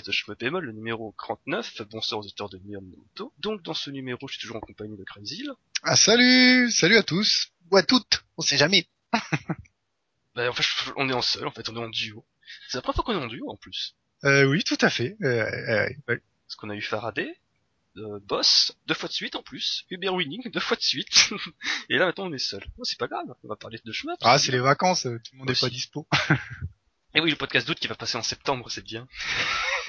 podcast de Cheveux Bémol, le numéro 39. Bonsoir aux auditeurs de Neon Naruto. Donc dans ce numéro, je suis toujours en compagnie de Crazy. Ah salut Salut à tous Ou à toutes On sait jamais Bah en fait, on est en seul, en fait, on est en duo. C'est la première fois qu'on est en duo en plus. euh, Oui, tout à fait. Euh, euh, ouais. Parce qu'on a eu Faraday, euh, Boss, deux fois de suite en plus, Uber Winning, deux fois de suite. Et là maintenant on est seul. Bon, c'est pas grave, on va parler de chemin. Ah, c'est les vacances, tout le monde n'est pas dispo. Et oui, le podcast d'août qui va passer en septembre, c'est bien.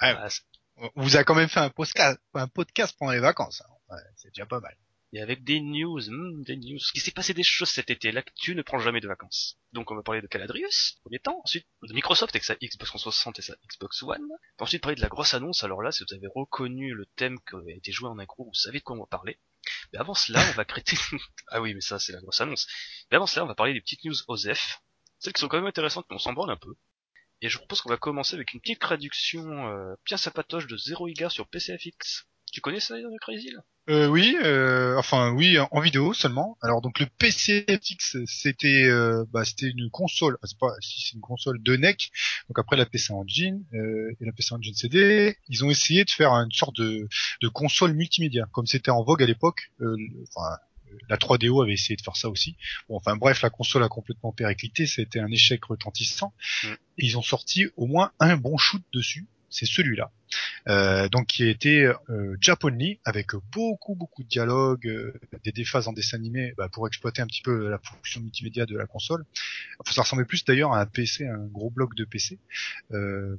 Ouais. Ah, On vous a quand même fait un podcast, un podcast pendant les vacances. hein. Ouais, c'est déjà pas mal. Et avec des news, hmm, des news. Ce qui s'est passé des choses cet été. L'actu ne prend jamais de vacances. Donc on va parler de Caladrius, premier temps. Ensuite, de Microsoft avec sa Xbox 360 et sa Xbox One. Ensuite, parler de la grosse annonce. Alors là, si vous avez reconnu le thème qui a été joué en incro, vous savez de quoi on va parler. Mais avant cela, on va créer... ah oui, mais ça, c'est la grosse annonce. Mais avant cela, on va parler des petites news OZEF. Celles qui sont quand même intéressantes, mais on s'en branle un peu. Et je propose qu'on va commencer avec une petite traduction euh, bien sympatoche de Zero Higa sur PCFX. Tu connais ça, Crazy là? Euh, oui, euh, enfin oui, en vidéo seulement. Alors donc le PCFX, c'était euh, bah, c'était une console, enfin, c'est pas si c'est une console de NEC. Donc après la PC Engine euh, et la PC Engine CD, ils ont essayé de faire une sorte de, de console multimédia, comme c'était en vogue à l'époque. Euh, enfin, la 3DO avait essayé de faire ça aussi. Bon, enfin bref, la console a complètement périclité, ça a été un échec retentissant. Mm. Et ils ont sorti au moins un bon shoot dessus, c'est celui-là. Euh, donc qui a été euh, Japonly avec beaucoup beaucoup de dialogues, euh, des déphases en dessin animé bah, pour exploiter un petit peu la fonction multimédia de la console. Enfin, ça ressemblait plus d'ailleurs à un PC, un gros bloc de PC. Euh,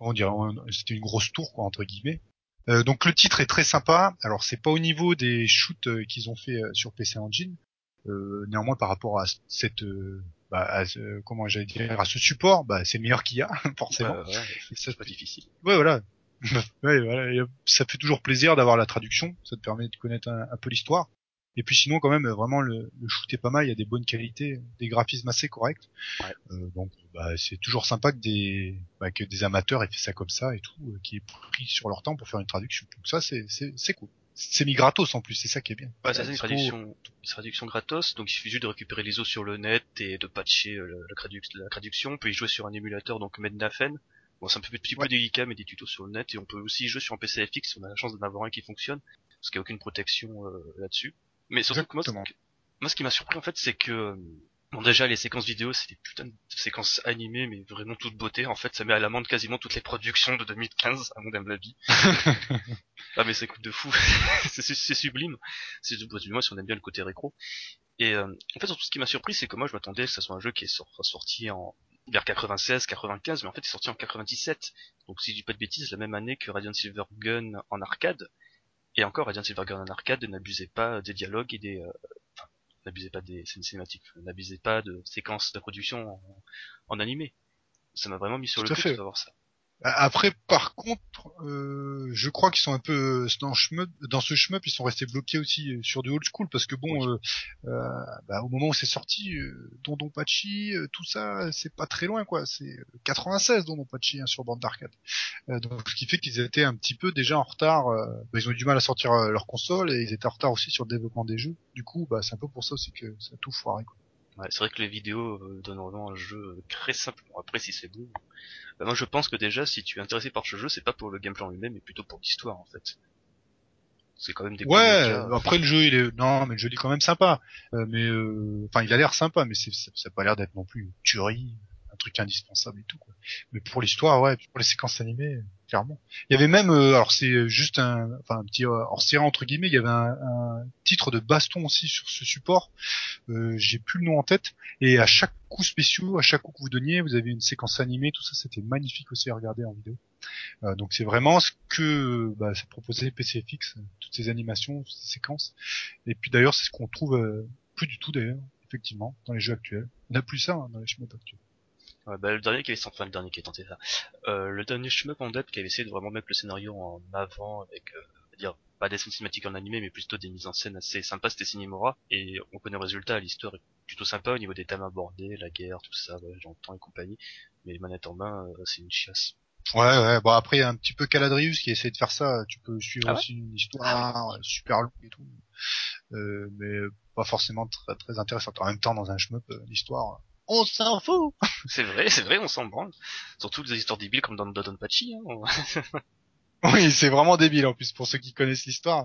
on dirait c'était une grosse tour quoi entre guillemets. Euh, donc le titre est très sympa. Alors c'est pas au niveau des shoots euh, qu'ils ont fait euh, sur PC Engine. Euh, néanmoins par rapport à cette bah, à ce- comment j'allais dire à ce support, bah, c'est le meilleur qu'il y a forcément. Ouais, c'est pas difficile. Ouais, voilà. ouais, voilà. Ça fait toujours plaisir d'avoir la traduction. Ça te permet de connaître un, un peu l'histoire. Et puis sinon, quand même, vraiment, le, le shoot est pas mal. Il y a des bonnes qualités, des graphismes assez corrects. Ouais. Euh, donc, bah, c'est toujours sympa que des, bah, que des amateurs aient fait ça comme ça et tout, euh, qui aient pris sur leur temps pour faire une traduction. Donc ça, c'est, c'est, c'est cool. C'est mis gratos en plus, c'est ça qui est bien. Ouais, ça c'est une traduction, une traduction gratos, donc il suffit juste de récupérer les os sur le net et de patcher euh, le- la, traduc- la traduction. On peut y jouer sur un émulateur, donc Mednafen. Bon, c'est un peu, petit peu Ouais. délicat, mais des tutos sur le net, et on peut aussi jouer sur un PCFX si on a la chance d'en avoir un qui fonctionne, parce qu'il n'y a aucune protection euh, là-dessus. Mais surtout que moi, ce moi, ce qui m'a surpris en fait, c'est que Bon déjà les séquences vidéo c'est des putains de séquences animées mais vraiment toute beauté en fait. Ça met à l'amende quasiment toutes les productions de 2015 à mon avis. ah mais c'est coup de fou. C'est sublime. C'est du moins si on aime bien le côté récro. Et euh, en fait surtout ce qui m'a surpris c'est que moi je m'attendais que ça soit un jeu qui est sor- sorti en vers 96 95 mais en fait il est sorti en 97 donc si je dis pas de bêtises la même année que Radiant Silvergun en arcade et encore Radiant Silvergun en arcade n'abusait pas des dialogues et des euh, enfin, n'abusait pas des scènes cinématiques n'abusait pas de séquences de production en, en animé. Ça m'a vraiment mis sur Tout le cul de savoir ça Après, par contre, euh, je crois qu'ils sont un peu dans, le shmup- dans ce shmup, ils sont restés bloqués aussi euh, sur du old school parce que bon, euh, euh, bah, au moment où c'est sorti, euh, Dondon Pachi, euh, tout ça, c'est pas très loin quoi. C'est euh, 96 Dondon Pachi hein, sur bande d'arcade. Euh, donc ce qui fait qu'ils étaient un petit peu déjà en retard. euh, bah, ils ont eu du mal à sortir euh, leur console et ils étaient en retard aussi sur le développement des jeux. Du coup, bah c'est un peu pour ça aussi que ça a tout foiré. Quoi. Ouais, c'est vrai que les vidéos euh, donnent vraiment un jeu euh, très simple. Bon, après, si c'est bon. Bah, moi, je pense que déjà, si tu es intéressé par ce jeu, c'est pas pour le gameplay en lui-même, mais plutôt pour l'histoire, en fait. C'est quand même des Ouais, après le jeu il est non mais le jeu il est quand même sympa. Euh, mais euh, enfin il a l'air sympa mais c'est ça, ça a pas l'air d'être non plus une tuerie, truc indispensable et tout. Mais pour l'histoire ouais, pour les séquences animées clairement. Il y avait même euh, alors c'est juste un enfin un petit euh, hors série entre guillemets, il y avait un, un titre de baston aussi sur ce support. Euh, j'ai plus le nom en tête et à chaque coup spéciaux, à chaque coup que vous donniez, vous avez une séquence animée, tout ça c'était magnifique aussi à regarder en vidéo. Euh, donc c'est vraiment ce que bah, ça proposait PCFX, euh, toutes ces animations, ces séquences. Et puis d'ailleurs c'est ce qu'on trouve euh, plus du tout d'ailleurs, effectivement, dans les jeux actuels. On n'a plus ça hein, dans les shmups actuels. Ouais, bah, le dernier qui avait enfin le dernier qui a tenté ça. Euh, le dernier shmup en date qui avait essayé de vraiment mettre le scénario en avant avec, euh, on va dire, pas des scènes cinématiques en animé, mais plutôt des mises en scène assez sympas, c'était Cinemora. Et on connaît le résultat, l'histoire est plutôt sympa au niveau des thèmes abordés, la guerre, tout ça, ouais, j'entends et compagnie. Mais manette en main, euh, c'est une chiasse. Ouais, ouais. Bon après il y a un petit peu Caladrius qui essaie de faire ça. Tu peux suivre Ah ouais aussi une histoire euh, super longue et tout, euh, mais pas forcément très, très intéressante. En même temps, dans un shmup, euh, l'histoire, On s'en fout. C'est vrai, c'est vrai, on s'en branle. Surtout des histoires débiles comme dans Dodonpachi. Hein. Oui, c'est vraiment débile en plus pour ceux qui connaissent l'histoire.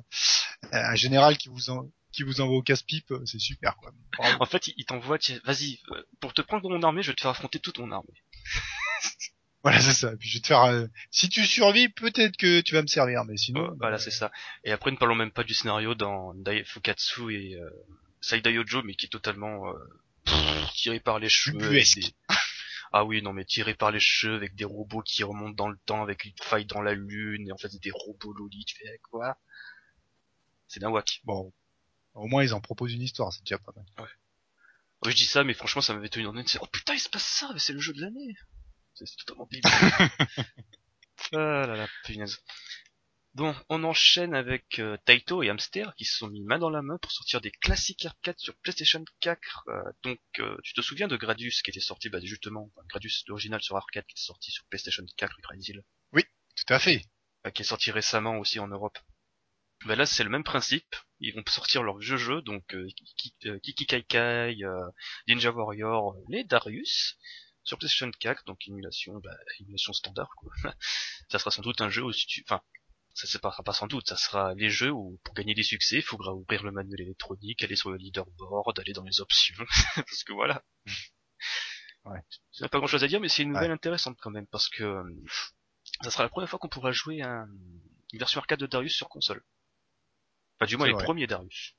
Euh, un général qui vous en... qui vous envoie au casse-pipe, euh, c'est super quoi. Bravo. En fait, il t'envoie, vas-y, euh, pour te prendre mon armée, je vais te faire affronter toute mon armée. Voilà, c'est ça. Puis je vais te faire. euh, Si tu survis, peut-être que tu vas me servir, mais sinon. Ouais, voilà, c'est ça. Et après, ne parlons même pas du scénario dans Dai Fukatsu et euh, Saidai mais qui est totalement euh, pff, tiré par les cheveux. des- Ah oui, non, mais tiré par les cheveux avec des robots qui remontent dans le temps avec une faille dans la lune et en fait c'est des robots lolis. Tu fais quoi? C'est d'un whack. Bon, au moins ils en proposent une histoire, c'est déjà pas mal. Ouais, je dis ça, mais franchement, ça m'avait tenu en tête. Oh putain, il se passe ça, mais c'est le jeu de l'année. C'est c'est totalement débile. ah là là, punaise. Bon, on enchaîne avec euh, Taito et Hamster qui se sont mis main dans la main pour sortir des classiques arcade sur PlayStation 4. Euh, donc, euh, tu te souviens de Gradius qui était sorti, bah justement, enfin, Gradius l'original sur arcade qui était sorti sur PlayStation 4, Gradius, Tout à fait. euh, qui est sorti récemment aussi en Europe. Bah là, c'est le même principe. Ils vont sortir leurs vieux jeux, donc euh, Kiki, Kai Kai, euh, Ninja Warrior, les Darius, sur PlayStation 4, donc émulation, bah, émulation standard, quoi. ça sera sans doute un jeu où si tu... Enfin, ça se passera pas sans doute, ça sera les jeux où, pour gagner des succès, il faudra ouvrir le manuel électronique, aller sur le leaderboard, aller dans les options, parce que voilà. Ouais. C'est pas grand chose à dire, mais c'est une nouvelle intéressante quand même, parce que euh, ça sera la première fois qu'on pourra jouer un- une version arcade de Darius sur console. Enfin, du moins les vrai. premiers Darius.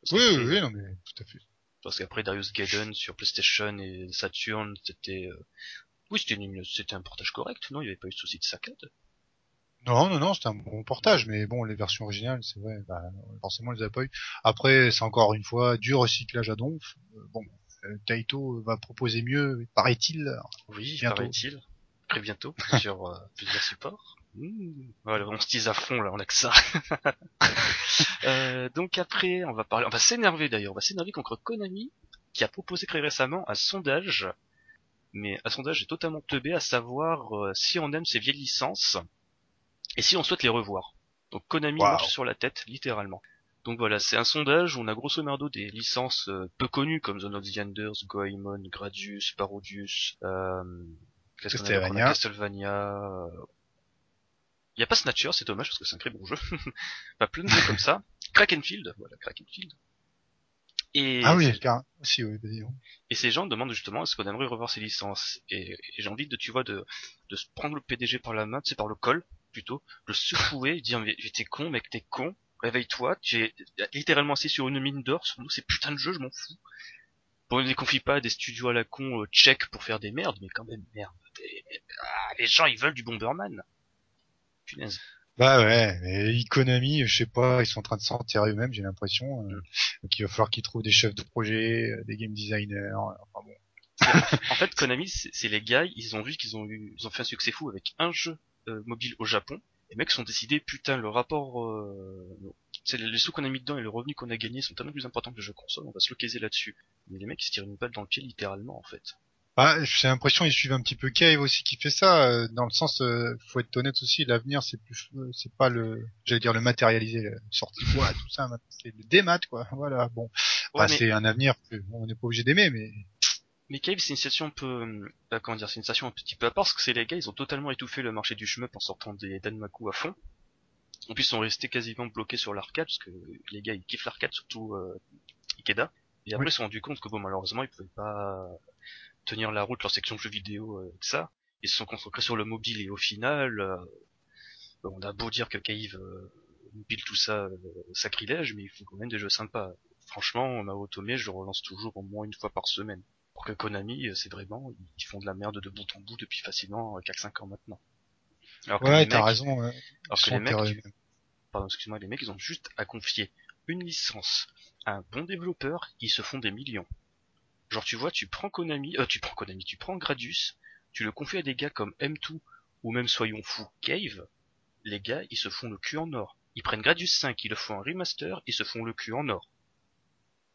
Parce Oui, oui, oui, non mais tout à fait. Parce qu'après Darius Gaiden sur PlayStation et Saturn, c'était, euh, oui, c'était une, c'était un portage correct, non? Il n'y avait pas eu de souci de saccade. Non, non, non, c'était un bon portage, mais bon, les versions originales, c'est vrai, bah, forcément, on les a pas eu. Après, c'est encore une fois du recyclage à donf. Euh, Bon, euh, Taito va proposer mieux, paraît-il. Oui, paraît-il. Très bientôt, sur euh, plusieurs supports. Mmh. Voilà, on se tease à fond, là, on a que ça. Euh, donc après, on va parler, on va s'énerver d'ailleurs, on va s'énerver contre Konami, qui a proposé très récemment un sondage, mais un sondage est totalement teubé, à savoir euh, si on aime ces vieilles licences, et si on souhaite les revoir? Donc Konami Wow. marche sur la tête, littéralement. Donc voilà, c'est un sondage où on a grosso merdo des licences euh, peu connues comme Zone of the Enders, Goemon, Gradius, Parodius, euh, Castlevania. Castlevania. Il y a pas Snatcher, c'est dommage parce que c'est un très bon jeu. pas plein de jeux comme ça. Krakenfield, voilà Krakenfield. Et, Ah oui, car, si, oui, vas-y. non. et ces gens demandent justement est-ce qu'on aimerait revoir ces licences? Et, et j'ai envie de, tu vois, de, de se prendre le PDG par la main, tu sais, par le col, plutôt, de le secouer, dire mais t'es con, mec, t'es con, réveille-toi, tu es littéralement assis sur une mine d'or, sur nous, ces putains de jeux, je m'en fous. Bon, ne les confie pas à des studios à la con euh, tchèques pour faire des merdes, mais quand même, merde. t'es- Ah, les gens, ils veulent du Bomberman. Punaise. Bah ouais, mais Konami, je sais pas, ils sont en train de s'enterrer eux-mêmes, j'ai l'impression. euh, donc il va falloir qu'ils trouvent des chefs de projet, euh, des game designers. Enfin bon. En fait, Konami, c'est c'est les gars, ils ont vu qu'ils ont eu, ils ont fait un succès fou avec un jeu euh, mobile au Japon. Les mecs sont décidés, putain, le rapport, euh, c'est les sous qu'on a mis dedans et le revenu qu'on a gagné sont tellement plus importants que le jeu console, on va se localiser là-dessus. Mais les mecs, ils se tirent une balle dans le pied littéralement, en fait. Bah, j'ai l'impression qu'ils suivent un petit peu Cave aussi qui fait ça, euh, dans le sens, euh, faut être honnête aussi, l'avenir c'est plus, euh, c'est pas le, j'allais dire le matérialisé, le sortie de boîte, tout ça, c'est le démat quoi. Voilà, bon, Ouais, mais, c'est un avenir que bon, on n'est pas obligé d'aimer, mais mais Cave, c'est une situation un peu, euh, bah, comment dire, c'est une un petit peu à part, parce que c'est les gars, ils ont totalement étouffé le marché du shmup en sortant des Danmaku à fond. En plus, ils sont restés quasiment bloqués sur l'arcade, parce que les gars, ils kiffent l'arcade, surtout euh, Ikeda. Et après, Oui. ils se sont rendus compte que bon, malheureusement, ils pouvaient pas tenir la route leur section jeux vidéo euh, avec ça. Ils se sont concentrés sur le mobile et au final, euh, on a beau dire que Cave euh, pile tout ça euh, sacrilège, mais ils font quand même des jeux sympas. Franchement, ma Otome, je relance toujours au moins une fois par semaine. Pour que Konami, euh, c'est vraiment, ils font de la merde de bout en bout depuis facilement 4-5 ans maintenant. Alors que ouais, les t'as mecs, raison. ouais. alors que les mecs, pardon, excuse-moi, les mecs, ils ont juste à confier une licence à un bon développeur, ils se font des millions. Genre, tu vois, tu prends Konami, euh, tu prends Konami, tu prends Gradius, tu le confies à des gars comme M2, ou même soyons fous, Cave, les gars, ils se font le cul en or. Ils prennent Gradius 5, ils le font en remaster, ils se font le cul en or.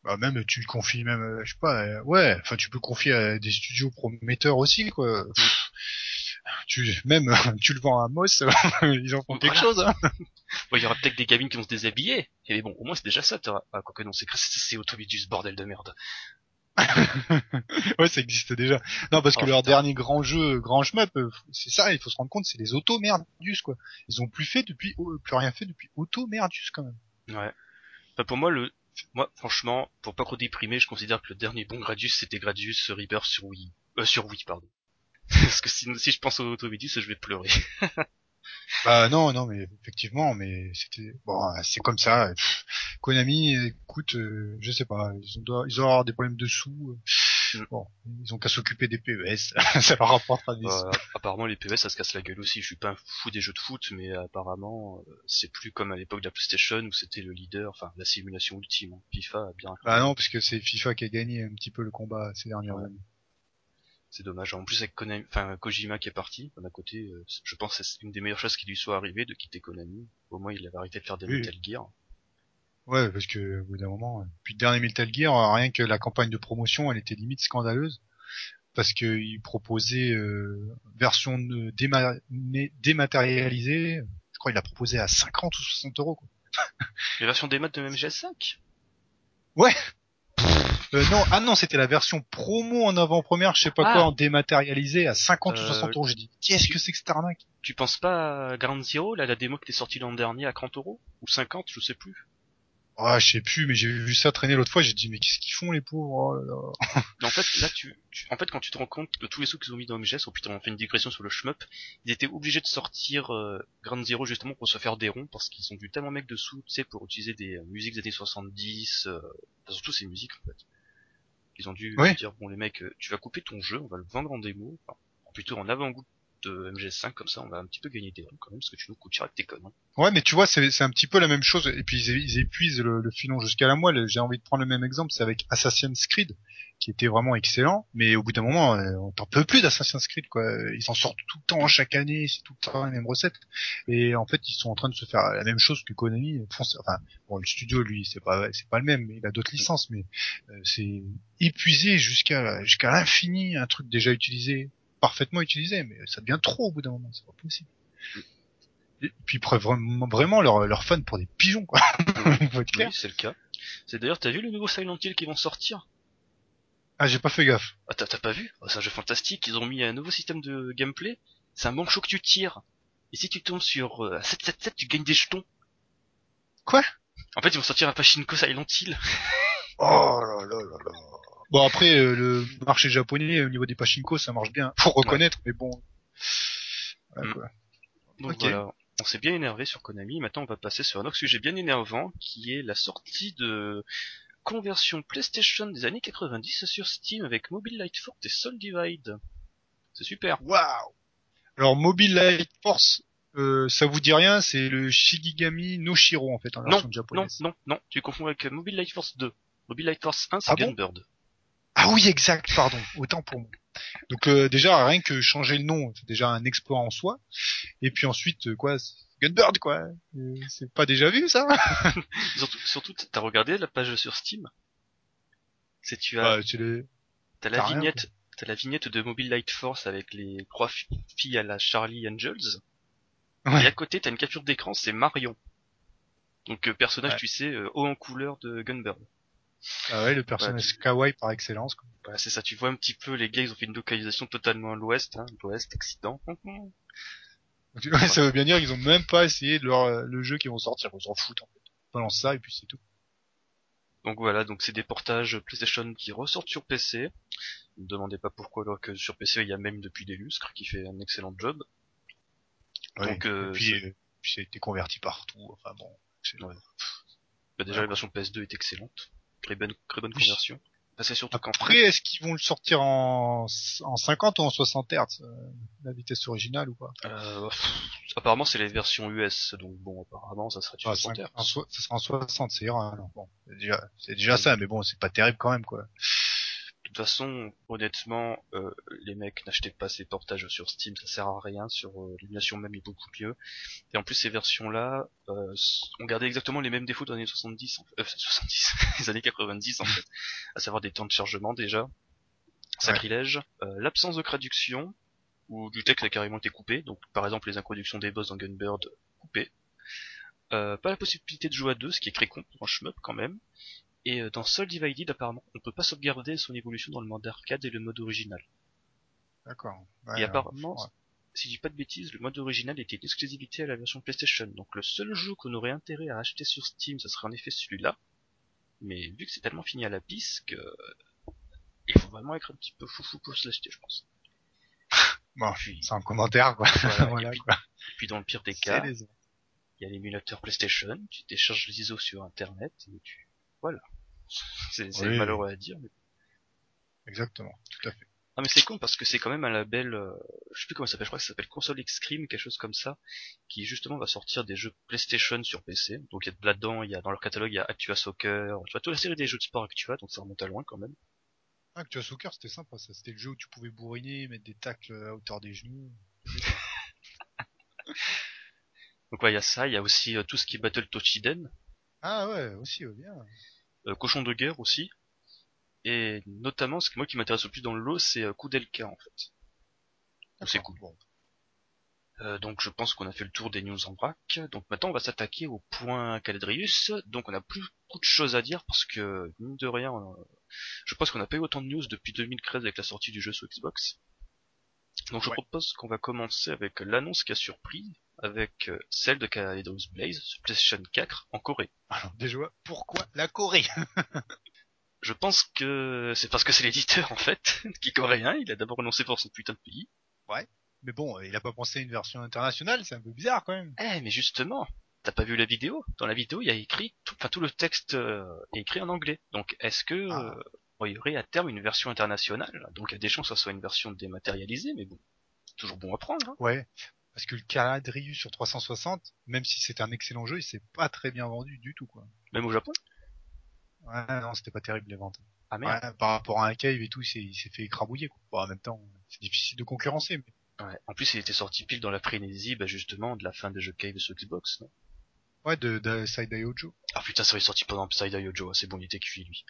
Bah, même tu le confies même, euh, je sais pas, euh, ouais, enfin tu peux confier à des studios prometteurs aussi quoi. Pff, tu même tu le vends à Moss, ils en font quelque Voilà. chose. Hein. Bon, il y aura peut-être des gamines qui vont se déshabiller, et bon, au moins c'est déjà ça, ah, quoique non, c'est, c'est, Autobidus, bordel de merde. ouais, ça existe déjà. Non, parce que Oh, leur putain. dernier grand jeu, grand shmup, euh, c'est ça, il faut se rendre compte, c'est les auto Merdius quoi. Ils ont plus fait depuis, plus rien fait depuis auto Merdius quand même. Ouais. Enfin, pour moi, le, moi, franchement, pour pas trop déprimer, je considère que le dernier bon Gradius, c'était Gradius Rebirth sur Wii. Euh, sur Wii, pardon. Parce que si, si je pense au Automedus, je vais pleurer. Bah non, non, mais effectivement, mais c'était bon, euh, c'est comme ça. Konami, écoute, euh, je sais pas, ils ont, doivent- ils ont avoir des problèmes de sous. euh, Bon, ils ont qu'à s'occuper des PES, ça leur rapportera des. Euh, apparemment, les PES, ça se casse la gueule aussi. Je suis pas un fou des jeux de foot, mais apparemment, euh, c'est plus comme à l'époque de la PlayStation où c'était le leader, enfin, la simulation ultime. hein. FIFA a bien. Bah non, parce que c'est FIFA qui a gagné un petit peu le combat ces dernières Ouais. années. C'est dommage. En plus, avec Konami, enfin, Kojima qui est parti, d'un côté, euh, je pense que c'est une des meilleures choses qui lui soit arrivée de quitter Konami. Au moins, il avait arrêté de faire des Oui. Metal Gear. Ouais, parce que au bout d'un moment, euh, puis le dernier Metal Gear, euh, rien que la campagne de promotion, elle était limite scandaleuse parce que il proposait euh, version de- déma- dématérialisée. Je crois qu'il a proposé à 50 ou 60 euros. Quoi. Les versions des maths de MGS5 Euh, non, ah non, c'était la version promo en avant-première, je sais pas Ah. quoi, en dématérialisé à 50 ou Euh, 60 euros. J'ai dit, qu'est-ce que c'est que cette arnaque? Tu penses pas à Ground Zero, là, la démo qui est sortie l'an dernier à 30 euros? Ou 50, je sais plus. Ah, je sais plus, mais j'ai vu ça traîner l'autre fois. J'ai dit, mais qu'est-ce qu'ils font les pauvres Oh là là. Mais en fait, là, tu, tu- en fait, quand tu te rends compte de tous les sous qu'ils ont mis dans MGS, oh putain, on fait une digression sur le shmup, ils étaient obligés de sortir euh, Zero justement pour se faire des ronds, parce qu'ils ont dû tellement mec de sous, tu sais, pour utiliser des euh, musiques des années 70, euh, enfin, surtout ces musiques, en fait. Ils ont dû dire, bon les mecs, euh, tu vas couper ton jeu, on va le vendre en démo, enfin, plutôt en avant-goût de MGS5, comme ça on va un petit peu gagner des ronds quand même, parce que tu nous coûtes cher avec tes. Ouais, mais tu vois, c'est un petit peu la même chose. Et puis ils, ils épuisent le, le filon jusqu'à la moelle. J'ai envie de prendre le même exemple, c'est avec Assassin's Creed, qui était vraiment excellent. Mais au bout d'un moment, euh, on t'en peut plus d'Assassin's Creed, quoi. Ils en sortent tout le temps chaque année, c'est tout le temps les mêmes recettes. Et en fait, ils sont en train de se faire la même chose que Konami. Enfin, bon, le studio, lui, c'est pas c'est pas le même. Il a d'autres licences, mais euh, c'est épuisé jusqu'à jusqu'à l'infini, un truc déjà utilisé, parfaitement utilisé, mais ça devient trop au bout d'un moment. C'est pas possible. Et puis vraiment, vraiment leurs leurs fans pour des pigeons quoi. Clair. Oui, c'est le cas. C'est d'ailleurs, t'as vu le nouveau Silent Hill qui vont sortir? Ah j'ai pas fait gaffe. Ah, t'as t'as pas vu? Oh, C'est un jeu fantastique, ils ont mis un nouveau système de gameplay. C'est un manchot que tu tires. Et si tu tombes sur euh, 777, tu gagnes des jetons. Quoi? En fait, ils vont sortir un Pachinko Silent Hill. Oh là là là là. Bon après euh, le marché japonais au niveau des pachinko ça marche bien, faut reconnaître, mais bon. Voilà, Mm. quoi. Donc voilà, on s'est bien énervé sur Konami. Maintenant, on va passer sur un autre sujet bien énervant, qui est la sortie de conversion PlayStation des années 90 sur Steam avec Mobile Light Force et Soul Divide. C'est super. Waouh. Alors Mobile Light Force, euh, ça vous dit rien, c'est le Shigigami no Shiro en fait en Non, version non, japonaise. non, non, tu confonds avec Mobile Light Force 2. Mobile Light Force 1, c'est Ah bon? Gunbird. Ah oui, exact, pardon, autant pour moi. Donc euh, déjà rien que changer le nom, c'est déjà un exploit en soi. Et puis ensuite euh, quoi, Gunbird quoi. Euh, c'est pas déjà vu ça Surtout, surtout, t'as regardé la page sur Steam? C'est tu as, Bah, les- t'as la rien, vignette, t'as la vignette de Mobile Light Force avec les trois fi- filles à la Charlie Angels. Ouais. Et à côté, t'as une capture d'écran, c'est Marion. Donc euh, personnage, Ouais. tu sais, haut en couleur de Gunbird. Ah ouais, le personnage kawaii par excellence. Quoi. Voilà, c'est ça. Tu vois un petit peu les gars, ils ont fait une localisation totalement à l'ouest, hein, l'ouest, Occident. Donc, ouais, ça veut bien dire qu'ils ont même pas essayé de leur euh, le jeu qui vont sortir, ils s'en foutent en fait. On balance ça et puis c'est tout. Donc voilà, donc c'est des portages PlayStation qui ressortent sur PC. Ne me demandez pas pourquoi, alors que sur PC il y a même depuis des lustres qui fait un excellent job. Donc, euh, et puis, euh, puis ça a été converti partout. Enfin bon. Ouais. Bah, déjà Ouais. la version PS2 est excellente, très bonne, très bonne conversion. Bah, c'est surtout Après, est-ce qu'ils vont le sortir en, en 50 ou en 60 Hz euh, La vitesse originale ou pas Euh, apparemment c'est les versions US, donc bon apparemment ça sera du ah, 60 cinq- Hz. Ça sera en 60, c'est ira. Bon, c'est déjà, c'est déjà ça, mais bon, c'est pas terrible quand même quoi. De toute façon, honnêtement, euh, les mecs n'achetez pas ces portages sur Steam, ça sert à rien, sur euh, l'émulation même est beaucoup mieux. Et en plus ces versions-là euh, ont gardé exactement les mêmes défauts des années 70, en fait. Euh, 70, les années 90 en fait, à savoir des temps de chargement déjà, sacrilège, euh, l'absence de traduction, où du texte a carrément été coupé, donc par exemple les introductions des boss dans Gunbird coupées, euh, pas la possibilité de jouer à deux, ce qui est très con pour un shmup quand même, Et euh, dans Soul Divided, apparemment, on peut pas sauvegarder son évolution dans le mode arcade et le mode original. D'accord. et apparemment, ouais. si je dis pas de bêtises, le mode original était une exclusivité à la version PlayStation. Donc le seul jeu qu'on aurait intérêt à acheter sur Steam, ce serait en effet celui-là. Mais vu que c'est tellement fini à la pisse que il faut vraiment être un petit peu foufou pour se l'acheter, je pense. Bon, c'est un commentaire quoi. Voilà, Voilà, et puis- quoi. puis dans le pire des cas, il y a l'émulateur PlayStation, tu télécharges les ISO sur internet et tu voilà. C'est Oui. malheureux à dire, mais Exactement, tout à fait. Ah mais c'est con parce que c'est quand même un label, euh, je sais plus comment ça s'appelle, je crois que ça s'appelle Console Xtreme, quelque chose comme ça, qui justement va sortir des jeux PlayStation sur PC. Donc il y a là-dedans, il y a dans leur catalogue, il y a Actua Soccer, tu vois toute la série des jeux de sport Actua, donc ça remonte à loin quand même. As Soccer, c'était sympa ça. C'était le jeu où tu pouvais bourriner, mettre des tacles à hauteur des genoux. Donc ouais, il y a ça, il y a aussi euh, tout ce qui est Battle Tochiden, Ah ouais, aussi, ouais, bien. Euh, Cochon de guerre aussi, et notamment ce que moi qui m'intéresse le plus dans le lot, c'est euh, Koudelka en fait. Donc, C'est cool. Bon. Euh, donc je pense qu'on a fait le tour des news en vrac. Donc maintenant on va s'attaquer au point Caladrius. Donc on a plus beaucoup de choses à dire parce que mine de rien, je pense qu'on n'a pas eu autant de news depuis 2013 avec la sortie du jeu sur Xbox. Donc je Ouais. propose qu'on va commencer avec l'annonce qui a surpris, avec euh, celle de Caladrius Blaze sur PlayStation 4 en Corée. Alors, déjà, pourquoi la Corée? Je pense que c'est parce que c'est l'éditeur en fait qui est coréen. Il a d'abord annoncé pour son putain de pays. Mais bon, il a pas pensé à une version internationale, c'est un peu bizarre quand même. Eh mais justement, t'as pas vu la vidéo? Dans la vidéo, il y a écrit, tout, enfin tout le texte euh, est écrit en anglais. Donc est-ce que Ah. euh, il y aurait à terme une version internationale Donc il y a des chances que ça soit une version dématérialisée, mais bon, toujours bon à prendre. Hein. Ouais. Parce que le Caladrius sur 360, même si c'est un excellent jeu, il s'est pas très bien vendu du tout, quoi. Même au Japon? Ouais, non, c'était pas terrible les ventes. Ah merde. Ouais, par rapport à un cave et tout, il s'est fait écrabouiller, quoi. Bon, en même temps, c'est difficile de concurrencer, mais Ouais. En plus, il était sorti pile dans la frénésie, bah justement, de la fin des jeux Cave sur Xbox. Non? Ouais, de, de Side Ojo. ah putain, ça va sorti pendant Psyda Yojo. C'est bon, il était cuit lui.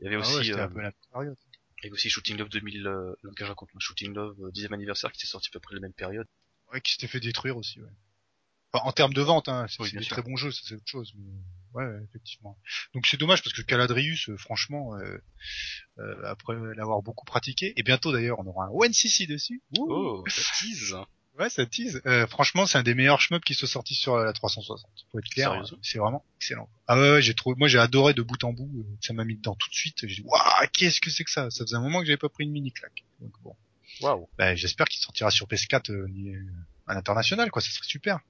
Il y avait Ah aussi, ouais, euh, un peu la période. il y avait aussi Shooting Love 2000, euh, non, que je raconte, Shooting Love euh, 10e anniversaire qui était sorti à peu près la même période. Ouais, qui s'était fait détruire aussi, ouais. Enfin, en termes de vente, hein, c'est Oui, des sûr. très bons jeux, ça c'est autre chose, mais ouais, effectivement. Donc c'est dommage parce que Caladrius, euh, franchement, euh, euh, après l'avoir beaucoup pratiqué, et bientôt d'ailleurs on aura un OneCC dessus. Ouh. Oh, tease. Ouais, ça tease. Euh, franchement, c'est un des meilleurs shmups qui soit sorti sur la 360. Faut être clair, Sérieusement c'est vraiment excellent. Ah ouais, ouais, j'ai trouvé, moi j'ai adoré de bout en bout. euh, Ça m'a mis dedans tout de suite. J'ai dit waouh, qu'est-ce que c'est que ça? Ça faisait un moment que j'avais pas pris une mini claque. Donc bon, Waouh. bah, j'espère qu'il sortira sur PS4 euh, euh, à l'international, quoi. Ça serait super.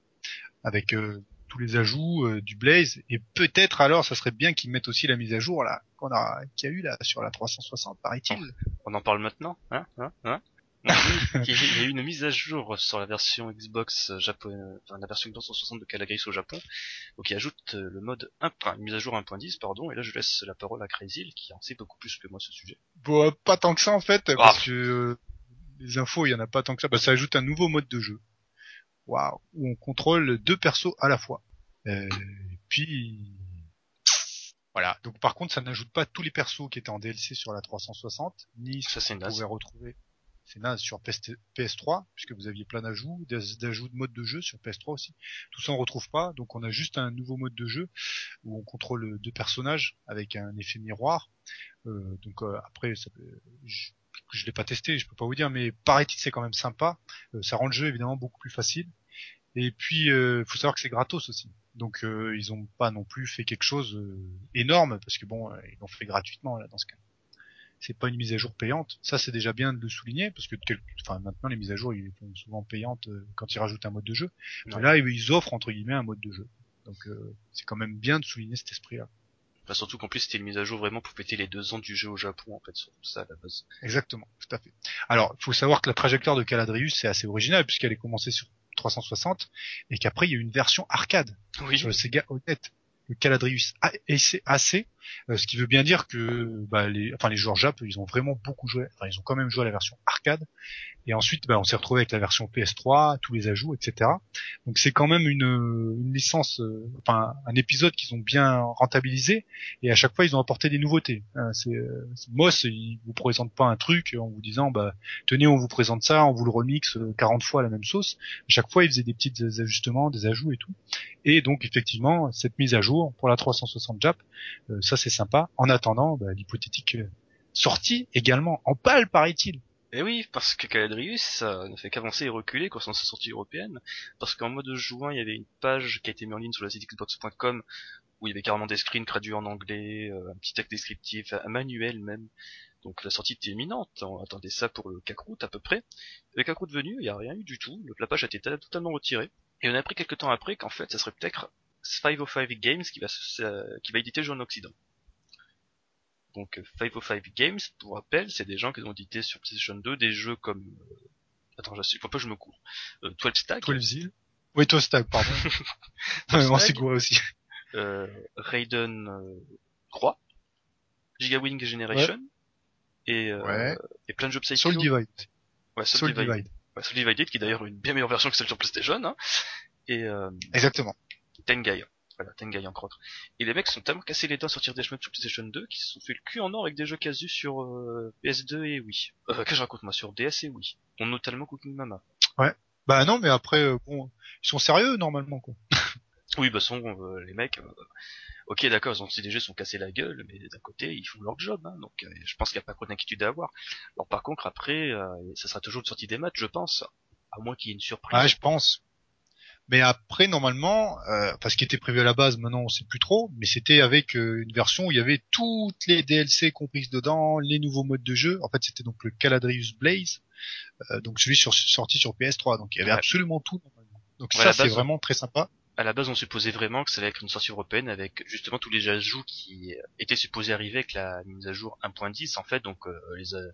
Avec euh, tous les ajouts euh, du Blaze et peut-être alors, ça serait bien qu'ils mettent aussi la mise à jour là qu'on a, qu'il y a eu là sur la 360, paraît-il. On en parle maintenant, hein, hein, hein il y a eu une mise à jour sur la version Xbox japonaise, enfin la version Xbox 360 de Calagris au Japon, donc il ajoute euh, le mode 1, enfin, une mise à jour 1.10 pardon, et là je laisse la parole à Crazy qui en sait beaucoup plus que moi ce sujet. Bon, euh, pas tant que ça en fait, parce que euh, les infos, il y en a pas tant que ça. Bah, ça ajoute un nouveau mode de jeu. Waouh, où on contrôle deux persos à la fois. Euh, et puis voilà. Donc par contre, ça n'ajoute pas tous les persos qui étaient en DLC sur la 360, ni Ça naze. pouvez retrouver. C'est naze sur PS PS3, puisque vous aviez plein d'ajouts, d'aj- d'ajouts de mode de jeu sur PS3 aussi. Tout ça on retrouve pas, donc on a juste un nouveau mode de jeu où on contrôle deux personnages avec un effet miroir. Euh, donc euh, après, ça je, je l'ai pas testé, je peux pas vous dire, mais paraît-il c'est quand même sympa. Euh, ça rend le jeu évidemment beaucoup plus facile. Et puis, faut savoir que c'est gratos aussi. Donc ils ont pas non plus fait quelque chose énorme parce que bon, ils l'ont fait gratuitement là dans ce cas. C'est pas une mise à jour payante. Ça c'est déjà bien de le souligner parce que enfin maintenant les mises à jour ils sont souvent payantes euh, quand ils rajoutent un mode de jeu. Ouais. là ils offrent entre guillemets un mode de jeu. Donc euh, c'est quand même bien de souligner cet esprit-là. Enfin, surtout qu'en plus c'était une mise à jour vraiment pour fêter les deux ans du jeu au Japon en fait, sur ça à la base. Exactement, tout à fait. Alors, il faut savoir que la trajectoire de Caladrius c'est assez original puisqu'elle est commencée sur 360 et qu'après il y a eu une version arcade Oui. sur le Sega Honnête, le Caladrius A- AC, ce qui veut bien dire que bah, les, enfin les joueurs Jap ils ont vraiment beaucoup joué, enfin ils ont quand même joué à la version arcade et ensuite bah, on s'est retrouvé avec la version PS3, tous les ajouts, etc. Donc c'est quand même une, une licence, euh, enfin un épisode qu'ils ont bien rentabilisé et à chaque fois ils ont apporté des nouveautés. Hein, euh, Moss il vous présente pas un truc en vous disant bah tenez on vous présente ça, on vous le remixe euh, 40 fois à la même sauce. À chaque fois il faisait des petits ajustements, des ajouts et tout. Et donc effectivement cette mise à jour pour la 360 Jap, euh, ça c'est sympa. En attendant, bah, l'hypothétique euh, sortie également en pâle paraît-il. Et oui, parce que Caladrius, ne fait qu'avancer et reculer concernant sa sortie européenne. Parce qu'en mois de juin, il y avait une page qui a été mise en ligne sur le site où il y avait carrément des screens traduits en anglais, euh, un petit texte descriptif, un manuel même. Donc la sortie était imminente, on attendait ça pour le Kakrut à peu près. Le Kakrut venu, il n'y a rien eu du tout, la page a été totalement retirée. Et on a appris quelques temps après qu'en fait ça serait peut-être 505 Games qui va, qui va éditer le jeu en Occident. Donc 505 Games, pour rappel, c'est des gens qui ont édité sur PlayStation 2 des jeux comme... Euh, attends, je sais pas, je me cours. Euh, 12 Stag. 12 Zil. Oui, 12 Stag, pardon. on s'est couru aussi. Euh, Raiden euh, Croix, Gigawing Generation, et, euh, Ouais. et plein de jeux Psycho. Soul Divide. Ouais, Soul, Soul Divide. Divide. Ouais, Soul Divided, qui est d'ailleurs une bien meilleure version que celle sur PlayStation, hein. Et euh, Exactement. Tengai. Voilà, Tengai encore autre. Et les mecs sont tellement cassés les dents à sortir des chemins sur PlayStation 2 qu'ils se sont fait le cul en or avec des jeux casus sur euh, PS2 et Wii. Euh, qu'est-ce que je raconte moi sur DS et Wii? Dont notamment Cooking Mama. Bah non, mais après, euh, bon, ils sont sérieux normalement quoi. Oui, bah son, euh, les mecs, euh, ok d'accord, ils ont des jeux sont cassés la gueule, mais d'un côté ils font leur job, hein, donc euh, je pense qu'il n'y a pas trop d'inquiétude à avoir. Alors par contre après, euh, ça sera toujours une sortie des matchs, je pense, à moins qu'il y ait une surprise. Ouais, je pense. Mais après, normalement, euh, enfin, ce qui était prévu à la base, maintenant on sait plus trop, mais c'était avec euh, une version où il y avait toutes les DLC comprises dedans, les nouveaux modes de jeu. En fait, c'était donc le Caladrius Blaze, euh, donc celui sur, sorti sur PS3. Donc il y avait Ouais. absolument tout. Donc Ouais, ça, c'est vraiment très sympa. à la base, on supposait vraiment que ça allait être une sortie européenne avec justement tous les ajouts qui étaient supposés arriver avec la mise à jour 1.10 en fait, donc euh, les euh,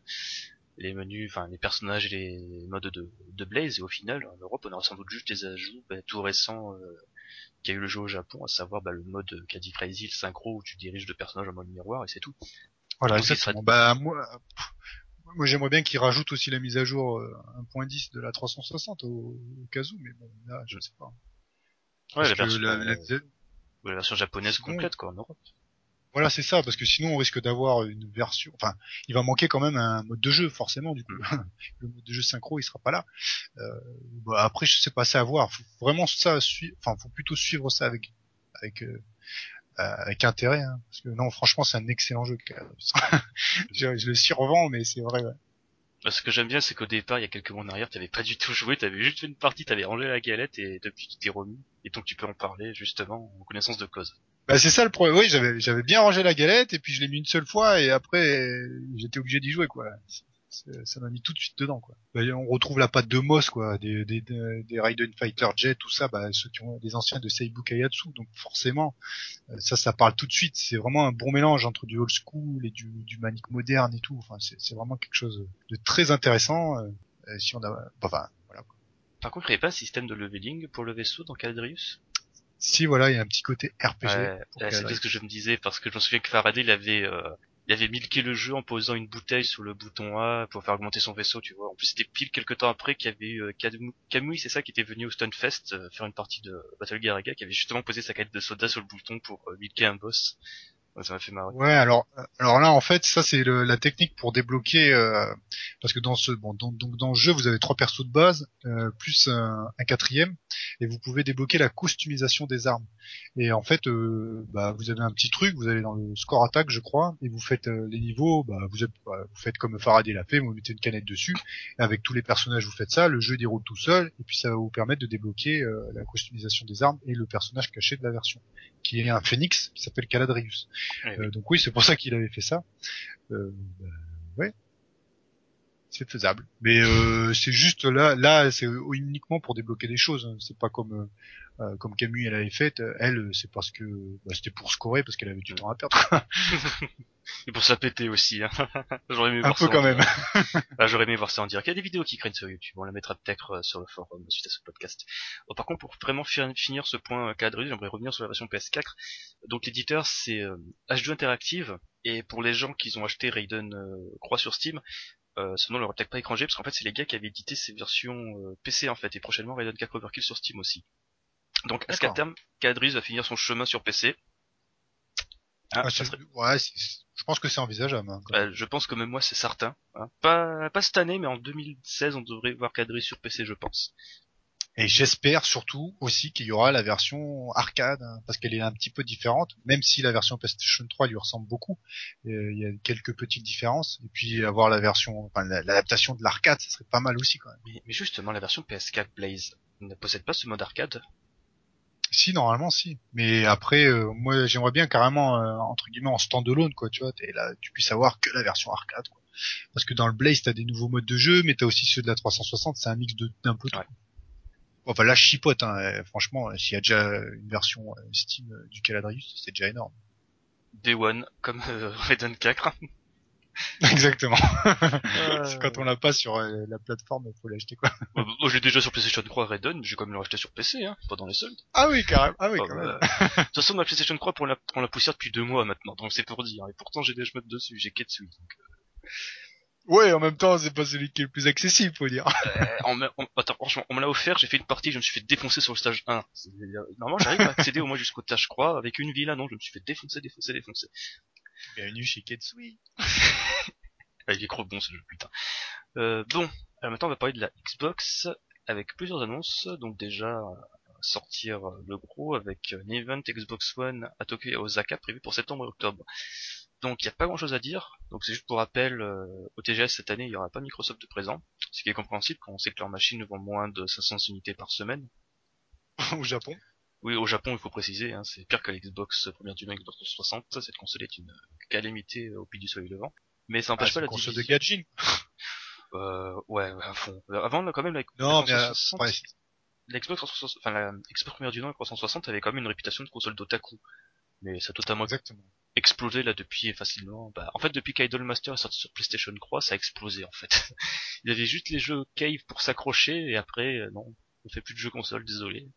les menus, enfin les personnages et les modes de, de Blaze et au final en Europe on aura sans doute juste des ajouts bah, tout récents euh, qui a eu le jeu au Japon, à savoir bah, le mode Caddy Crazy, le synchro où tu diriges deux personnages en mode miroir et c'est tout. Voilà, Donc, sera- Bah moi, pff, moi j'aimerais bien qu'ils rajoutent aussi la mise à jour euh, 1.10 de la 360 au, au cas où, mais bon, là, je sais pas. Ouais, la version, la- euh, la- la version japonaise complète quoi en Europe. Voilà, c'est ça, parce que sinon on risque d'avoir une version. Enfin, il va manquer quand même un mode de jeu, forcément. Du coup, le mode de jeu synchro, il sera pas là. Euh, bah, après, je sais pas, c'est à voir. Faut vraiment ça, suivre. Enfin, faut plutôt suivre ça avec avec euh, avec intérêt, hein, parce que non, franchement, c'est un excellent jeu. Je, je le survends, mais c'est vrai. Ouais. Bah, ce que j'aime bien, c'est qu'au départ, il y a quelques mois en arrière, t'avais pas du tout joué, t'avais juste fait une partie, t'avais rangé la galette et depuis tu t'es remis. Et donc tu peux en parler justement en connaissance de cause. Bah, c'est ça le problème. Oui, j'avais j'avais bien rangé la galette et puis je l'ai mis une seule fois et après j'étais obligé d'y jouer quoi. Ça m'a mis tout de suite dedans quoi. Bah, on retrouve la patte de Moss quoi, des des des, Raiden Fighter Jet tout ça, bah ceux qui ont des anciens de Seibu Kayatsu donc forcément euh, ça ça parle tout de suite. C'est vraiment un bon mélange entre du old school et du du manique moderne et tout. Enfin c'est vraiment quelque chose de très intéressant. euh, si on a enfin voilà. Par contre, il n'y avait pas un système de leveling pour le vaisseau dans Caladrius Si voilà il y a un petit côté RPG. Ouais, c'est bien ce que je me disais, parce que je me souviens que Faraday, il avait, euh, il avait milqué le jeu en posant une bouteille sur le bouton A pour faire augmenter son vaisseau, tu vois. En plus, c'était pile quelques temps après qu'il y avait eu Camus, Camus, c'est ça, qui était venu au Stunfest euh, faire une partie de Battle Garaga, qui avait justement posé sa canette de soda sur le bouton pour euh, milquer un boss. Ça m'a fait marrer. Ouais, alors alors là en fait ça c'est la technique pour débloquer euh, parce que dans ce bon dans, donc dans le jeu vous avez trois persos de base euh, plus un, un quatrième et vous pouvez débloquer la customisation des armes et en fait euh, bah, vous avez un petit truc vous allez dans le score attaque je crois et vous faites euh, les niveaux bah, vous êtes bah, vous faites comme Faraday l'a fait vous mettez une canette dessus et avec tous les personnages vous faites ça le jeu déroule tout seul et puis ça va vous permettre de débloquer euh, la customisation des armes et le personnage caché de la version qui est un phénix qui s'appelle Caladrius oui. euh, donc oui, c'est pour ça qu'il avait fait ça. Euh, bah, ouais, c'est faisable. Mais euh, c'est juste là, là, c'est uniquement pour débloquer des choses. hein. C'est pas comme euh, euh, comme Camus elle avait fait. Elle, c'est parce que bah, c'était pour scorer parce qu'elle avait du temps à perdre. Et pour ça péter aussi, hein. J'aurais aimé Un voir peu ça en quand même. direct. Ah, j'aurais aimé voir ça en direct. Il y a des vidéos qui craignent sur YouTube. On la mettra peut-être euh, sur le forum suite à ce podcast. Bon, par contre, pour vraiment fi- finir ce point euh, cadre, j'aimerais revenir sur la version PS4. Donc l'éditeur, c'est euh, H2 Interactive. Et pour les gens qui ont acheté Raiden euh, Croix sur Steam, euh, ce nom leur est pas étranger, parce qu'en fait, c'est les gars qui avaient édité ces versions euh, PC, en fait. Et prochainement, Raiden 4 Overkill sur Steam aussi. Donc, est-ce qu'à terme, Cadrius va finir son chemin sur PC Ah, Ah, serait- Ouais, je pense que c'est envisageable. hein. Euh, je pense que même moi c'est certain. hein. Pas, pas cette année, mais en 2016 on devrait voir cadré sur PC, je pense. Et j'espère surtout aussi qu'il y aura la version arcade, hein, parce qu'elle est un petit peu différente, même si la version PlayStation 3 lui ressemble beaucoup. Euh, il y a quelques petites différences. Et puis avoir la version, enfin l'adaptation de l'arcade, ça serait pas mal aussi quand même. Mais, mais justement, la version PS4 Blaze ne possède pas ce mode arcade? Si normalement si, mais après euh, moi j'aimerais bien carrément euh, entre guillemets en standalone quoi, tu vois, et là tu puisses avoir que la version arcade quoi. Parce que dans le Blaze t'as des nouveaux modes de jeu, mais t'as aussi ceux de la 360, c'est un mix de d'un peu tout. Enfin là je chipote, hein, euh, franchement s'il y a déjà une version Steam du Caladrius, c'est déjà énorme. Day One comme Raiden 4. Exactement. c'est quand on l'a pas sur euh, la plateforme, il faut l'acheter quoi. Moi j'ai déjà sur PlayStation 3 Raiden, j'ai quand même l'acheté sur PC, hein, pas dans les soldes. Ah oui, carrément. Ah oui, quand même. De toute façon, ma PlayStation 3 pour la, pour la poussière depuis deux mois maintenant, donc c'est pour dire. Et pourtant j'ai des jeux dessus, j'ai Ketsui. Donc, euh... Ouais, en même temps, c'est pas celui qui est le plus accessible, faut dire. Euh, on attends, franchement, on me l'a offert, j'ai fait une partie, je me suis fait défoncer sur le stage 1. Normalement, j'arrive à accéder au moins jusqu'au tâche croix avec une vie là, non, je me suis fait défoncer, défoncer, défoncer. Bienvenue chez Ketsui. ah, il est trop bon ce jeu, putain. Euh, bon, alors maintenant on va parler de la Xbox avec plusieurs annonces. Donc déjà sortir le gros avec un event Xbox One à Tokyo et à Osaka prévu pour septembre et octobre. Donc il n'y a pas grand chose à dire. Donc c'est juste pour rappel, euh, au TGS cette année il n'y aura pas Microsoft de présent, ce qui est compréhensible quand on sait que leurs machines vendent moins de 500 unités par semaine. au Japon oui, au Japon, il faut préciser, hein, c'est pire que l'Xbox première du Xbox 360. Cette console est une calamité au pied du soleil levant. Mais ça n'empêche ah, pas la console de gadget. euh, ouais, à fond. Avant, quand même, la, non, mais 360, ouais. l'Xbox 360, enfin, la Xbox première du nom 360 avait quand même une réputation de console d'otaku. Mais ça a totalement Exactement. Explosé là depuis facilement. Bah, en fait, depuis qu'Idol Master est sorti sur PlayStation 3, ça a explosé en fait. Il y avait juste les jeux Cave pour s'accrocher et après, euh, non, on fait plus de jeux console, désolé.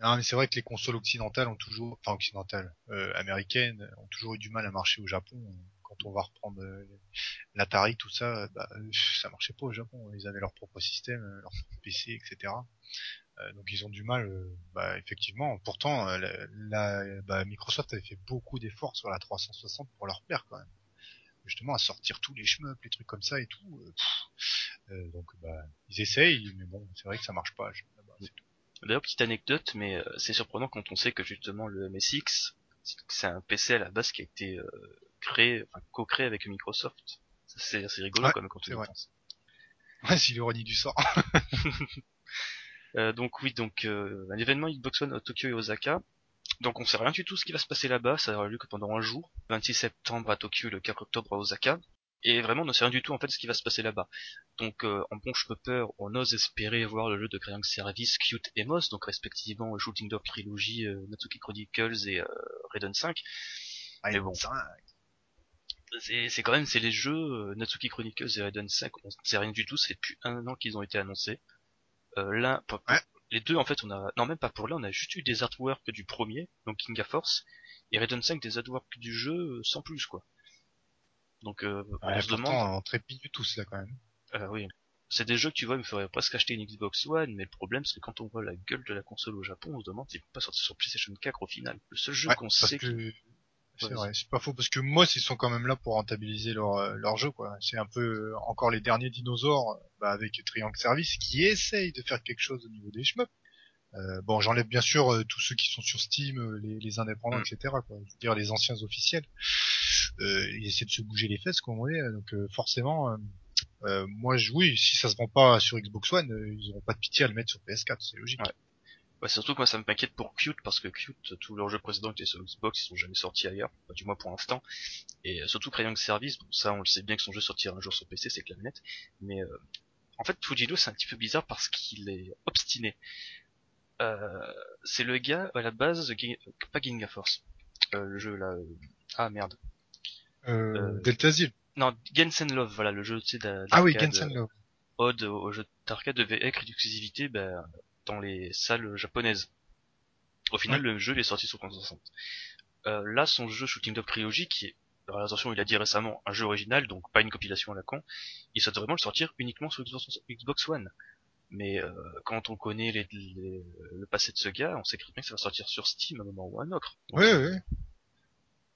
Non, mais c'est vrai que les consoles occidentales ont toujours, enfin occidentales, euh, américaines, ont toujours eu du mal à marcher au Japon. Quand on va reprendre euh, l'Atari, tout ça, bah, ça marchait pas au Japon. Ils avaient leur propre système, euh, leur propre PC, etc. Euh, donc ils ont du mal, euh, bah, effectivement. Pourtant, euh, la, la bah, Microsoft avait fait beaucoup d'efforts sur la 360 pour leur plaire quand même. Justement à sortir tous les shmups, les trucs comme ça et tout. donc bah, ils essayent, mais bon, c'est vrai que ça marche pas. c'est tout. D'ailleurs, petite anecdote, mais euh, c'est surprenant quand on sait que justement le MSX, c'est un PC à la base qui a été euh, créé, enfin co-créé avec Microsoft. C'est assez rigolo ouais, quand même quand on y pense. Ouais, c'est l'ironie du sort. euh, donc oui, donc euh, un événement Xbox One à Tokyo et Osaka. Donc on sait rien du tout ce qui va se passer là-bas, ça aura lieu que pendant un jour, 26 septembre à Tokyo, le 4 octobre à Osaka. Et vraiment, on ne sait rien du tout en fait ce qui va se passer là-bas. Donc, euh, en bon peur, on ose espérer voir le jeu de Crying Service, Cute et Moss, donc respectivement Shooting Dog Trilogy, euh, Natsuki Chronicles et euh, Raiden 5. Ah, Mais bon, c'est quand même c'est les jeux euh, Natsuki Chronicles et Raiden 5, on ne sait rien du tout, c'est depuis un an qu'ils ont été annoncés. Euh, l'un, ouais. les deux en fait, on a non même pas pour l'un, on a juste eu des artworks du premier, donc King of Force, et Raiden 5 des artworks du jeu euh, sans plus quoi. Donc euh, ouais, on se demande. On trépigne tous là quand même. Euh, oui. C'est des jeux que tu vois, il me ferait presque acheter une Xbox One, mais le problème c'est que quand on voit la gueule de la console au Japon, on se demande s'ils vont pas sortir sur PlayStation 4 au final. Le seul jeu ouais, qu'on sait. Que... C'est vrai, c'est pas faux parce que moi ils sont quand même là pour rentabiliser leur leur jeu quoi. C'est un peu encore les derniers dinosaures bah, avec Triangle Service qui essayent de faire quelque chose au niveau des shmups. Euh, bon, j'enlève bien sûr euh, tous ceux qui sont sur Steam, euh, les, les indépendants, mm. etc. Quoi. Je veux dire les anciens officiels. Euh, ils essaient de se bouger les fesses comme on donc forcément, moi, je, oui, si ça se vend pas sur Xbox One, ils auront pas de pitié à le mettre sur PS4, c'est logique. Ouais. Ouais, surtout que moi ça m'inquiète pour Cute parce que Cute, tous leurs jeux précédents étaient sur Xbox, ils sont jamais sortis ailleurs, enfin, du moins pour l'instant. Et surtout Crying Service, bon ça on le sait bien que son jeu sortira un jour sur PC, c'est clarinette. Mais euh, en fait Fujino c'est un petit peu bizarre parce qu'il est obstiné. Euh, c'est le gars à la base, de Ging... pas Ginga Force, euh, le jeu là, ah merde. Euh, Delta Zil. Non, Gensen Love, voilà le jeu tu sais Ah oui, Gensen Love. Ode au jeu d'arcade devait être d'exclusivité, ben dans les salles japonaises. Au final, ouais. le jeu il est sorti sur 360. Euh, là, son jeu Shooting Dog Trilogy, qui est, alors attention, il a dit récemment un jeu original, donc pas une compilation à la con, il souhaite vraiment le sortir uniquement sur Xbox One. Mais euh, quand on connaît les, les, le passé de ce gars, on sait très bien que ça va sortir sur Steam à un moment ou à un autre. Donc, oui, oui.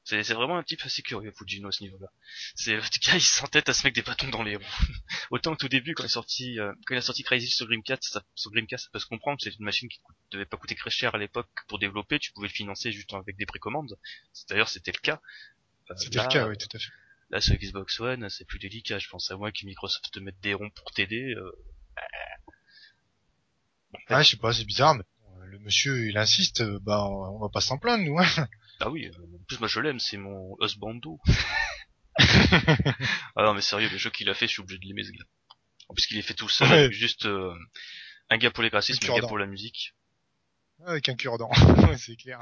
C'est c'est vraiment un type assez curieux, Fujino, à ce niveau-là. C'est le gars, il s'entête à se mettre des bâtons dans les roues. Autant que tout début, quand il est sorti, euh, quand il a sorti Crazy sur Dreamcast, ça, sur Dreamcast, ça peut se comprendre, c'est une machine qui devait pas coûter très cher à l'époque pour développer, tu pouvais le financer juste avec des précommandes. C'est- D'ailleurs, c'était le cas. Euh, C'était le cas, oui, tout à fait. Là, sur Xbox One, c'est plus délicat. Je pense à moins que Microsoft te mette des ronds pour t'aider. euh, Ah, je sais pas, c'est bizarre, mais le monsieur, il insiste, euh, bah, on va pas s'en plaindre, nous, hein. Ah oui, euh, en plus moi je l'aime, c'est mon husbando. ah non mais sérieux, le jeu qu'il a fait, je suis obligé de l'aimer ce gars. En plus qu'il est fait tout seul, Ouais. juste euh, un gars pour les graphismes, un gars pour la musique. Avec un cure-dent, c'est clair.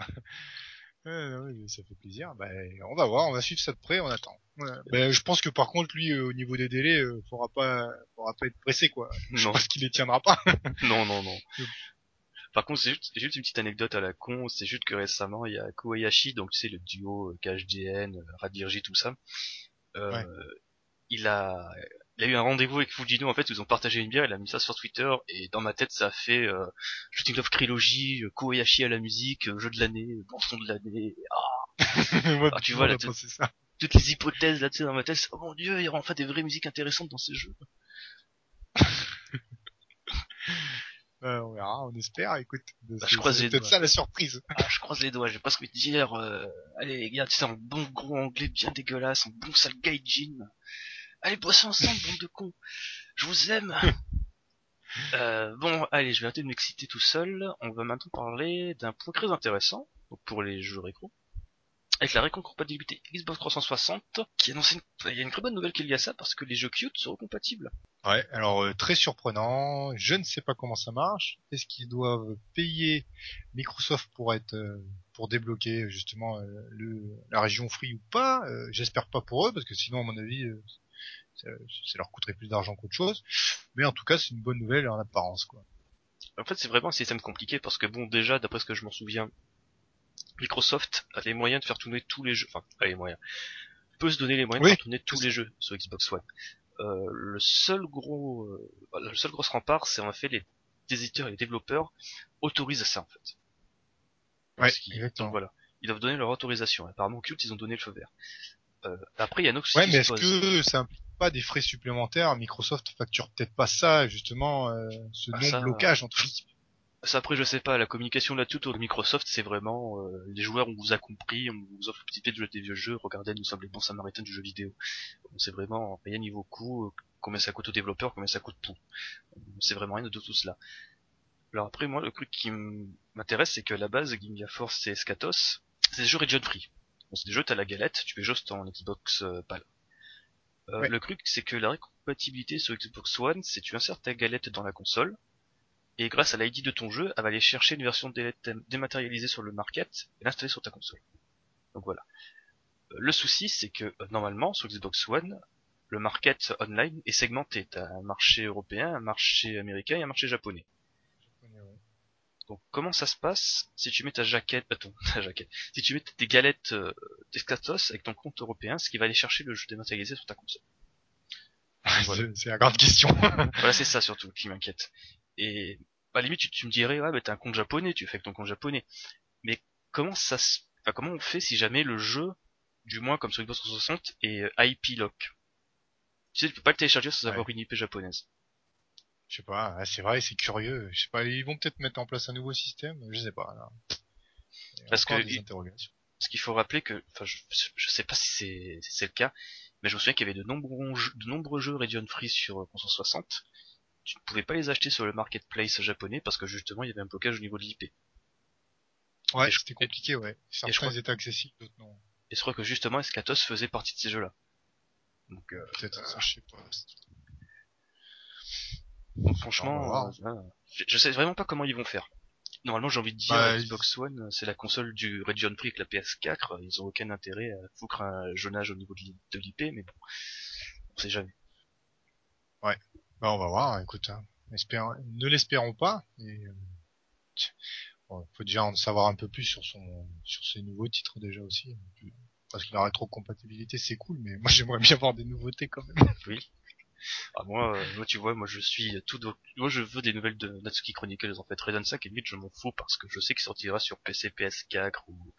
Ça fait plaisir. Bah, on va voir, on va suivre ça de près, on attend. Ouais. Bah, je pense que par contre, lui, euh, au niveau des délais, euh, faudra pas, faudra pas être pressé, quoi. Je pense qu'il les tiendra pas. non, non, non. Par contre, c'est juste, juste une petite anecdote à la con, c'est juste que récemment, il y a Kobayashi, donc tu sais, le duo euh, KHDN, euh, Radirji, tout ça. Euh, Ouais. il a, il a eu un rendez-vous avec Fujino, en fait, où ils ont partagé une bière, il a mis ça sur Twitter, et dans ma tête, ça a fait, euh, Shooting Love Trilogy, euh, Kobayashi à la musique, jeu de l'année, bon de l'année, Moi, Ah, tu vois, là, ça. toutes les hypothèses là, tu sais, dans ma tête, oh mon dieu, il y aura enfin des vraies musiques intéressantes dans ces jeux. Ouais, on verra, on espère, écoute. Bah, je C'est- croise c'est les peut-être doigts. ça la surprise. Ah, je croise les doigts, j'ai presque envie de dire, euh, allez les gars, tu sais, un bon gros anglais bien dégueulasse, un bon sale gaijin. Allez, bossez ensemble, bande de cons. Je vous aime. Euh, bon, allez, je vais arrêter de m'exciter tout seul. On va maintenant parler d'un point très intéressant pour les jeux rétro. Avec la rétrocompatibilité Xbox 360, qui annonce une... Il y a une très bonne nouvelle qu'il y a ça, parce que les jeux cute seront compatibles. Ouais, alors euh, très surprenant. Je ne sais pas comment ça marche. Est-ce qu'ils doivent payer Microsoft pour être euh, pour débloquer justement euh, le la région free ou pas? Euh, J'espère pas pour eux parce que sinon à mon avis euh, ça, ça leur coûterait plus d'argent qu'autre chose. Mais en tout cas c'est une bonne nouvelle en apparence quoi. En fait, c'est vraiment un système compliqué parce que bon, déjà, d'après ce que je m'en souviens, Microsoft a les moyens de faire tourner tous les jeux. Enfin, a les moyens. Peut se donner les moyens Oui. de faire tourner tous les jeux sur Xbox One. Euh, le seul gros, euh, le seul gros rempart, c'est en fait les éditeurs et les développeurs autorisent ça en fait. Ouais, Parce exactement. Donc voilà, ils doivent donner leur autorisation. Apparemment, Cult, ils ont donné le feu vert. Euh, après, il y a souci Ouais, mais est-ce que ça implique pas des frais supplémentaires? Microsoft facture peut-être pas ça justement euh, ce Ah, non ça- blocage entre guillemets. Ça après je sais pas, la communication là-dessus autour de Microsoft c'est vraiment euh, les joueurs on vous a compris, on vous offre le petit peu de des vieux jeux, regardez nous sommes les bons samaritains du jeu vidéo. On sait vraiment rien niveau coût, euh, combien ça coûte aux développeurs, combien ça coûte tout. On sait vraiment rien de tout cela. Alors après moi le truc qui m'intéresse c'est que à la base Ginga Force et Skatos, c'est des jeux region free. Bon, c'est des jeux t'as la galette, tu peux juste en Xbox euh, PAL. Euh, Ouais. Le truc c'est que la compatibilité sur Xbox One c'est tu insères ta galette dans la console, et grâce à l'ID de ton jeu, elle va aller chercher une version dé- dématérialisée sur le market et l'installer sur ta console. Donc voilà. Euh, Le souci, c'est que euh, normalement, sur Xbox One, le market online est segmenté. T'as un marché européen, un marché américain et un marché japonais. Donc comment ça se passe si tu mets ta jaquette, attends, ta jaquette, si tu mets tes galettes euh, d'Escatos avec ton compte européen, ce qui va aller chercher le jeu dématérialisé sur ta console? Voilà. C'est- C'est la grande question. Voilà, c'est ça surtout qui m'inquiète. Et à la limite, tu, tu me dirais, ouais, mais t'as un compte japonais, tu fais avec ton compte japonais. Mais comment ça se, enfin, comment on fait si jamais le jeu, du moins comme sur Xbox 360, est euh, IP lock? Tu sais, tu peux pas le télécharger sans Ouais. avoir une IP japonaise. Je sais pas, c'est vrai, c'est curieux. Je sais pas, ils vont peut-être mettre en place un nouveau système, je sais pas. Là. Parce que il- qu'il faut rappeler que, enfin, je, je sais pas si c'est si c'est le cas, mais je me souviens qu'il y avait de nombreux jeux, de nombreux jeux region free sur euh, console 60. Tu ne pouvais pas les acheter sur le marketplace japonais parce que justement il y avait un blocage au niveau de l'IP. Ouais, je- c'était compliqué, ouais. Certains crois- étaient accessibles, d'autres non. Et je crois que justement Escatos faisait partie de ces jeux-là. Donc, euh, Peut-être, ça, je sais pas. donc, franchement, va voir. euh, je, je sais vraiment pas comment ils vont faire. Normalement, j'ai envie de dire, Bah, Xbox One, euh, c'est la console du region free avec la PS4. Ils ont aucun intérêt à foutre un jonage au niveau de l'I- de l'IP, mais bon, on sait jamais. Bah, on va voir, écoute. Hein. Espérons- Ne l'espérons pas. Et, euh, bon, faut déjà en savoir un peu plus sur son, sur ses nouveaux titres déjà aussi. Parce que la rétrocompatibilité c'est cool, mais moi j'aimerais bien voir des nouveautés quand même. Ah, moi, euh, moi, tu vois, moi, je suis tout, moi, je veux des nouvelles de Natsuki Chronicles, en fait. Raiden 5, et limite, je m'en fous parce que je sais qu'il sortira sur PC, PS4 ou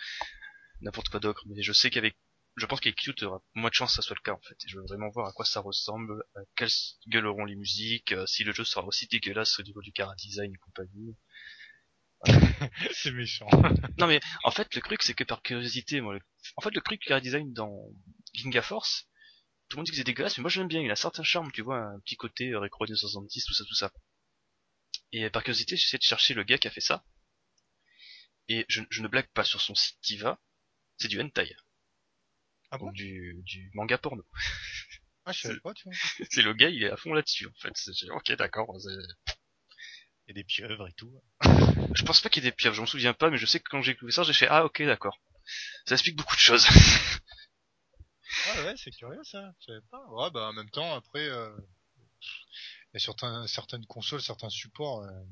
n'importe quoi d'autre. Mais je sais qu'avec, je pense qu'avec Cute, il y aura moins de chance que ça soit le cas en fait. Et je veux vraiment voir à quoi ça ressemble, à quelle gueule auront les musiques, euh, si le jeu sera aussi dégueulasse au niveau du cara design et compagnie. c'est méchant. Non mais en fait le truc c'est que par curiosité, moi, le- en fait le truc cara design dans Ginga Force, tout le monde dit que c'est dégueulasse, mais moi j'aime bien, il a un certain charme, tu vois, un petit côté euh, rétro des 70, tout ça, tout ça. Et par curiosité, j'essaie de chercher le gars qui a fait ça. Et je, je ne blague pas sur son site Tiva, c'est du hentai, Ah bon donc du, du manga porno. Ah, je savais pas, tu vois. c'est le gars, il est à fond là-dessus en fait. C'est- j'ai- Ok d'accord. c'est- Il y a des pieuvres et tout. Je pense pas qu'il y ait des pieuvres, je m'en souviens pas, mais je sais que quand j'ai écouté ça, j'ai fait ah ok d'accord. Ça explique beaucoup de choses. Ouais, ouais, c'est curieux ça. Je savais pas. Ouais, bah en même temps, après, euh, il y a certains, certaines consoles, certains supports, euh,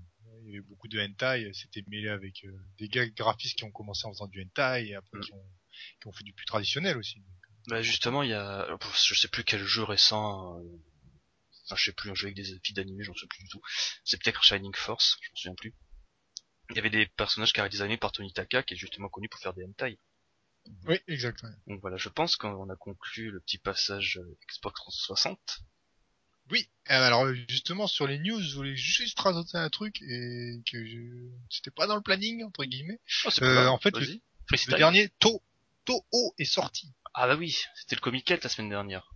il y avait beaucoup de hentai, c'était mêlé avec euh, des gars graphistes qui ont commencé en faisant du hentai et après Mm. qui, ont, qui ont fait du plus traditionnel aussi. Bah justement, il y a, je sais plus quel jeu récent, euh, enfin je sais plus, un jeu avec des filles d'animé, j'en sais plus du tout. C'est peut-être Shining Force, je m'en souviens plus. Il y avait des personnages carré designés par Tony Taka, qui est justement connu pour faire des hentai. Oui, exact. ouais. Donc voilà, je pense qu'on a conclu le petit passage euh, Xbox 360. Oui, euh, alors justement sur les news, je voulais juste rajouter un truc et que je... c'était pas dans le planning entre guillemets. Oh, Euh, en fait. Le Freestyle. dernier To Toho est sorti. Ah bah oui, c'était le Comic la semaine dernière.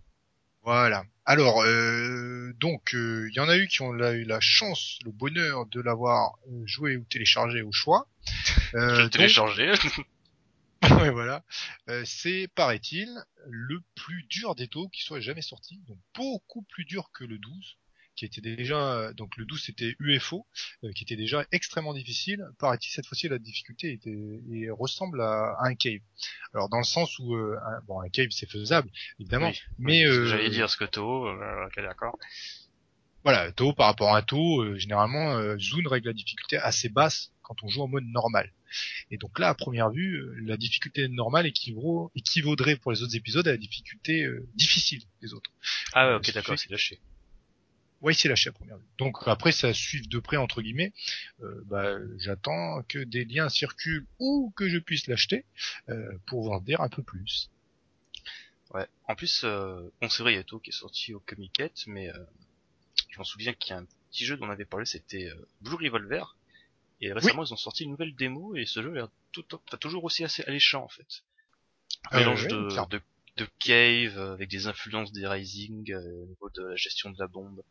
Voilà. Alors, euh, donc, il y en a eu qui ont la- eu la chance, le bonheur de l'avoir euh, joué ou téléchargé au choix. Euh, téléchargé. ouais, voilà. Euh, c'est, paraît-il, le plus dur des taux qui soit jamais sorti. Donc, beaucoup plus dur que le 12, qui était déjà, donc le 12 c'était UFO, euh, qui était déjà extrêmement difficile. Paraît-il, cette fois-ci, la difficulté était, et ressemble à, à un cave. Alors, dans le sens où, euh, un, bon, un cave c'est faisable, évidemment, Oui, mais, oui, euh, j'allais dire ce que Toho, euh, ok d'accord. Voilà, taux par rapport à un taux, euh, généralement, euh, Zune règle la difficulté assez basse quand on joue en mode normal. Et donc là, à première vue, euh, la difficulté normale équivaut, équivaudrait pour les autres épisodes à la difficulté euh, difficile des autres. Ah ouais, Euh, ok d'accord, c'est lâché. Ouais, c'est lâché à première vue. Donc après, ça suive de près entre guillemets. Euh, bah, j'attends que des liens circulent ou que je puisse l'acheter euh, pour en dire un peu plus. Ouais. En plus, euh, bon c'est vrai, il y a Toho qui est sorti au Comiquette, mais euh, je m'en souviens qu'il y a un petit jeu dont on avait parlé, c'était euh, Blue Revolver. Et récemment, ils ont sorti une nouvelle démo et ce jeu a l'air tout, enfin, toujours aussi assez alléchant en fait. Un Euh, mélange ouais, de, de, de cave avec des influences des Rising euh, au niveau de la gestion de la bombe.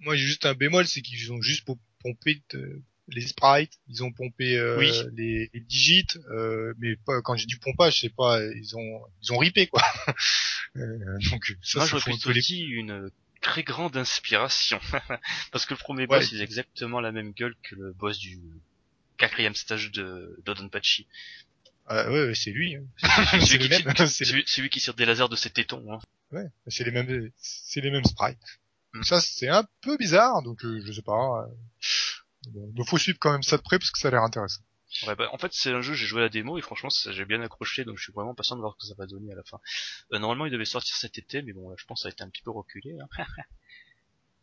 Moi, j'ai juste un bémol, c'est qu'ils ont juste po- pompé de- les sprites, ils ont pompé euh, Oui. les, les digits, euh, mais pas, quand j'ai du pompage, c'est pas, ils ont, ils ont ripé quoi. Euh, donc ça, Moi, ça un plutôt les- dit une très grande inspiration. Parce que le premier Ouais. boss, il a exactement la même gueule que le boss du quatrième stage de Dodonpachi. Ah, ouais, ouais, c'est lui. hein. C'est celui qui tire des lasers de ses tétons. Hein. ouais, c'est les mêmes, c'est les mêmes sprites. Donc ça, c'est un peu bizarre, donc euh, je sais pas. euh, bon, il faut suivre quand même ça de près parce que ça a l'air intéressant. Ouais, bah, en fait, c'est un jeu, j'ai joué à la démo et franchement, ça- j'ai bien accroché, donc je suis vraiment patient de voir ce que ça va donner à la fin. Euh, normalement, il devait sortir cet été, mais bon, là, je pense que ça a été un petit peu reculé. Hein.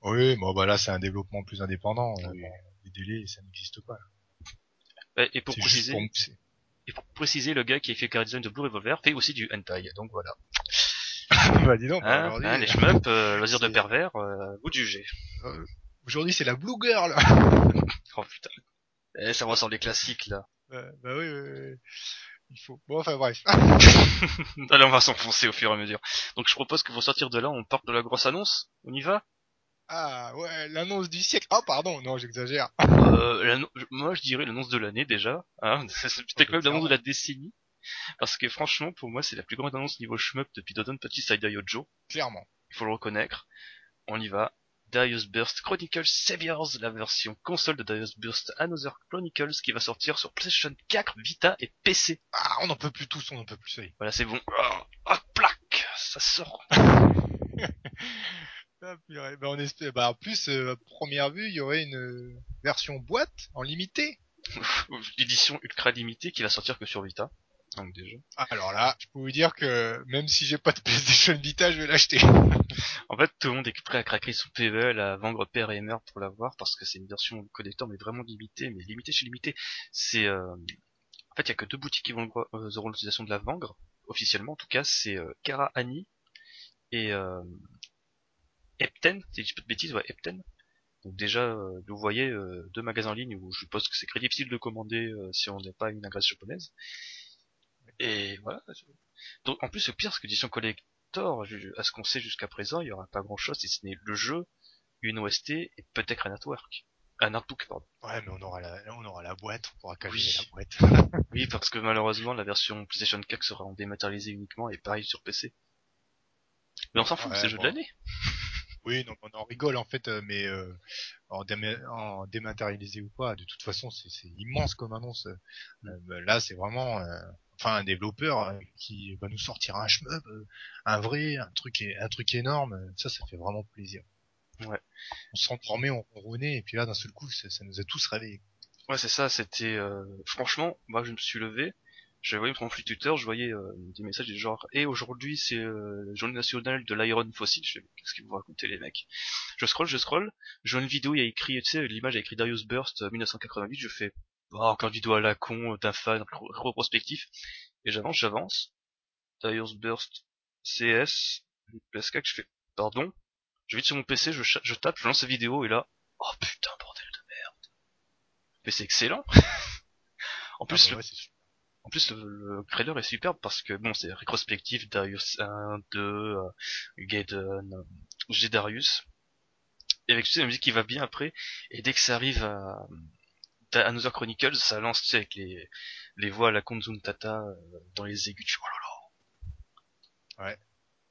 Oui, bon bah là, c'est un développement plus indépendant. euh, Oui. bon, les délais, ça n'existe pas. Ouais, Et pour juste préciser, pour, c'est- et pour préciser, le gars qui a fait car design de Blue Revolver fait aussi du hentai, donc voilà. bah dis donc, Hein, aujourd'hui, hein, les shmups, euh, loisirs de c'est- pervers, euh, vous de juger. euh, aujourd'hui c'est la Blue Girl. Oh putain. Eh, ça ressemble les classiques là. Euh, bah oui, oui, oui. il faut. Bon, enfin bref. Allez, on va s'enfoncer au fur et à mesure. Donc je propose que pour sortir de là, on parte de la grosse annonce. On y va? Ah ouais, l'annonce du siècle. Ah pardon, non, j'exagère. euh, l'annon- Moi, je dirais l'annonce de l'année déjà. Hein c'est peut-être bah, même l'annonce de la décennie. Parce que franchement, pour moi, c'est la plus grande annonce niveau shmup depuis Dodon Petit Side Yojo. Clairement. Il faut le reconnaître. On y va. Darius Burst Chronicles Saviors, la version console de Darius Burst Another Chronicles qui va sortir sur PlayStation 4, Vita et PC. Ah, on n'en peut plus tous, on n'en peut plus. Ça y est. Voilà, c'est bon. Ah, ah, plaque Ça sort. Ah, purée. Bah, on espère. Bah en plus, euh, à première vue, il y aurait une euh, version boîte en limité. L'édition ultra limitée qui va sortir que sur Vita. Donc déjà. Alors là, je peux vous dire que même si j'ai pas de PlayStation Vita, je vais l'acheter. En fait, tout le monde est prêt à craquer son PVL, à vendre père et mère pour l'avoir, parce que c'est une version collector, mais vraiment limitée, mais limitée chez limitée. C'est, euh, En fait, il y a que deux boutiques qui vont euh, auront l'utilisation de la vendre, officiellement en tout cas, c'est euh, Kara Annie et euh, Epten, si je dis pas de bêtises, ouais, Epten. Donc déjà, euh, vous voyez euh, deux magasins en ligne où je suppose que c'est très difficile de commander euh, si on n'est pas une adresse japonaise. Et voilà. Donc en plus, le pire, c'est que l'édition collector, à ce qu'on sait jusqu'à présent, il y aura pas grand-chose si ce n'est le jeu, une OST et peut-être un artwork. Un artbook, pardon. Ouais, mais on aura la, on aura la boîte, on pourra caler Oui. la boîte. Oui, parce que malheureusement, la version PlayStation 4 sera en dématérialisé uniquement et pareil sur PC. Mais on s'en fout, Ouais, c'est le jeu de l'année. Oui, donc on en rigole en fait, euh, mais euh, en, déma- en dématérialisé ou pas, de toute façon c'est immense comme annonce. Euh, là c'est vraiment, euh, enfin un développeur euh, qui va nous sortir un shmup, euh, un vrai, un truc, un truc énorme. euh, Ça, ça fait vraiment plaisir. Ouais. On s'endormait, on ronronnait, et puis là d'un seul coup, ça, ça nous a tous réveillés. Ouais, c'est ça, c'était... euh, Franchement, moi je me suis levé, voyais sur mon flux Twitter, je voyais euh, des messages du genre « Et aujourd'hui c'est euh, la journée nationale de l'iron fossile », je fais « Qu'est-ce qu'ils vous racontez les mecs ?» Je scroll, je scroll, je vois une vidéo, il y a écrit, tu sais, l'image a écrit Darius Burst euh, 1988, je fais « Oh, encore une vidéo à la con, euh, d'un fan, retrospectif », et j'avance, j'avance, Darius Burst CS, PS4, je fais « Pardon ?» Je vais sur mon PC, je, tape, je lance la vidéo, et là, oh putain, bordel de merde. Mais c'est excellent. en plus, Ah, bah le, ouais, en plus le, le trailer est superbe parce que bon, c'est rétrospectif, Darius 1, 2, euh, Gaiden, euh, j'ai Darius. Et avec tu sais, la musique qui va bien après, et dès que ça arrive à Another Chronicles, ça lance, tu sais, avec les, les voix à la Konzun Tata euh, dans les aigus, oh là là.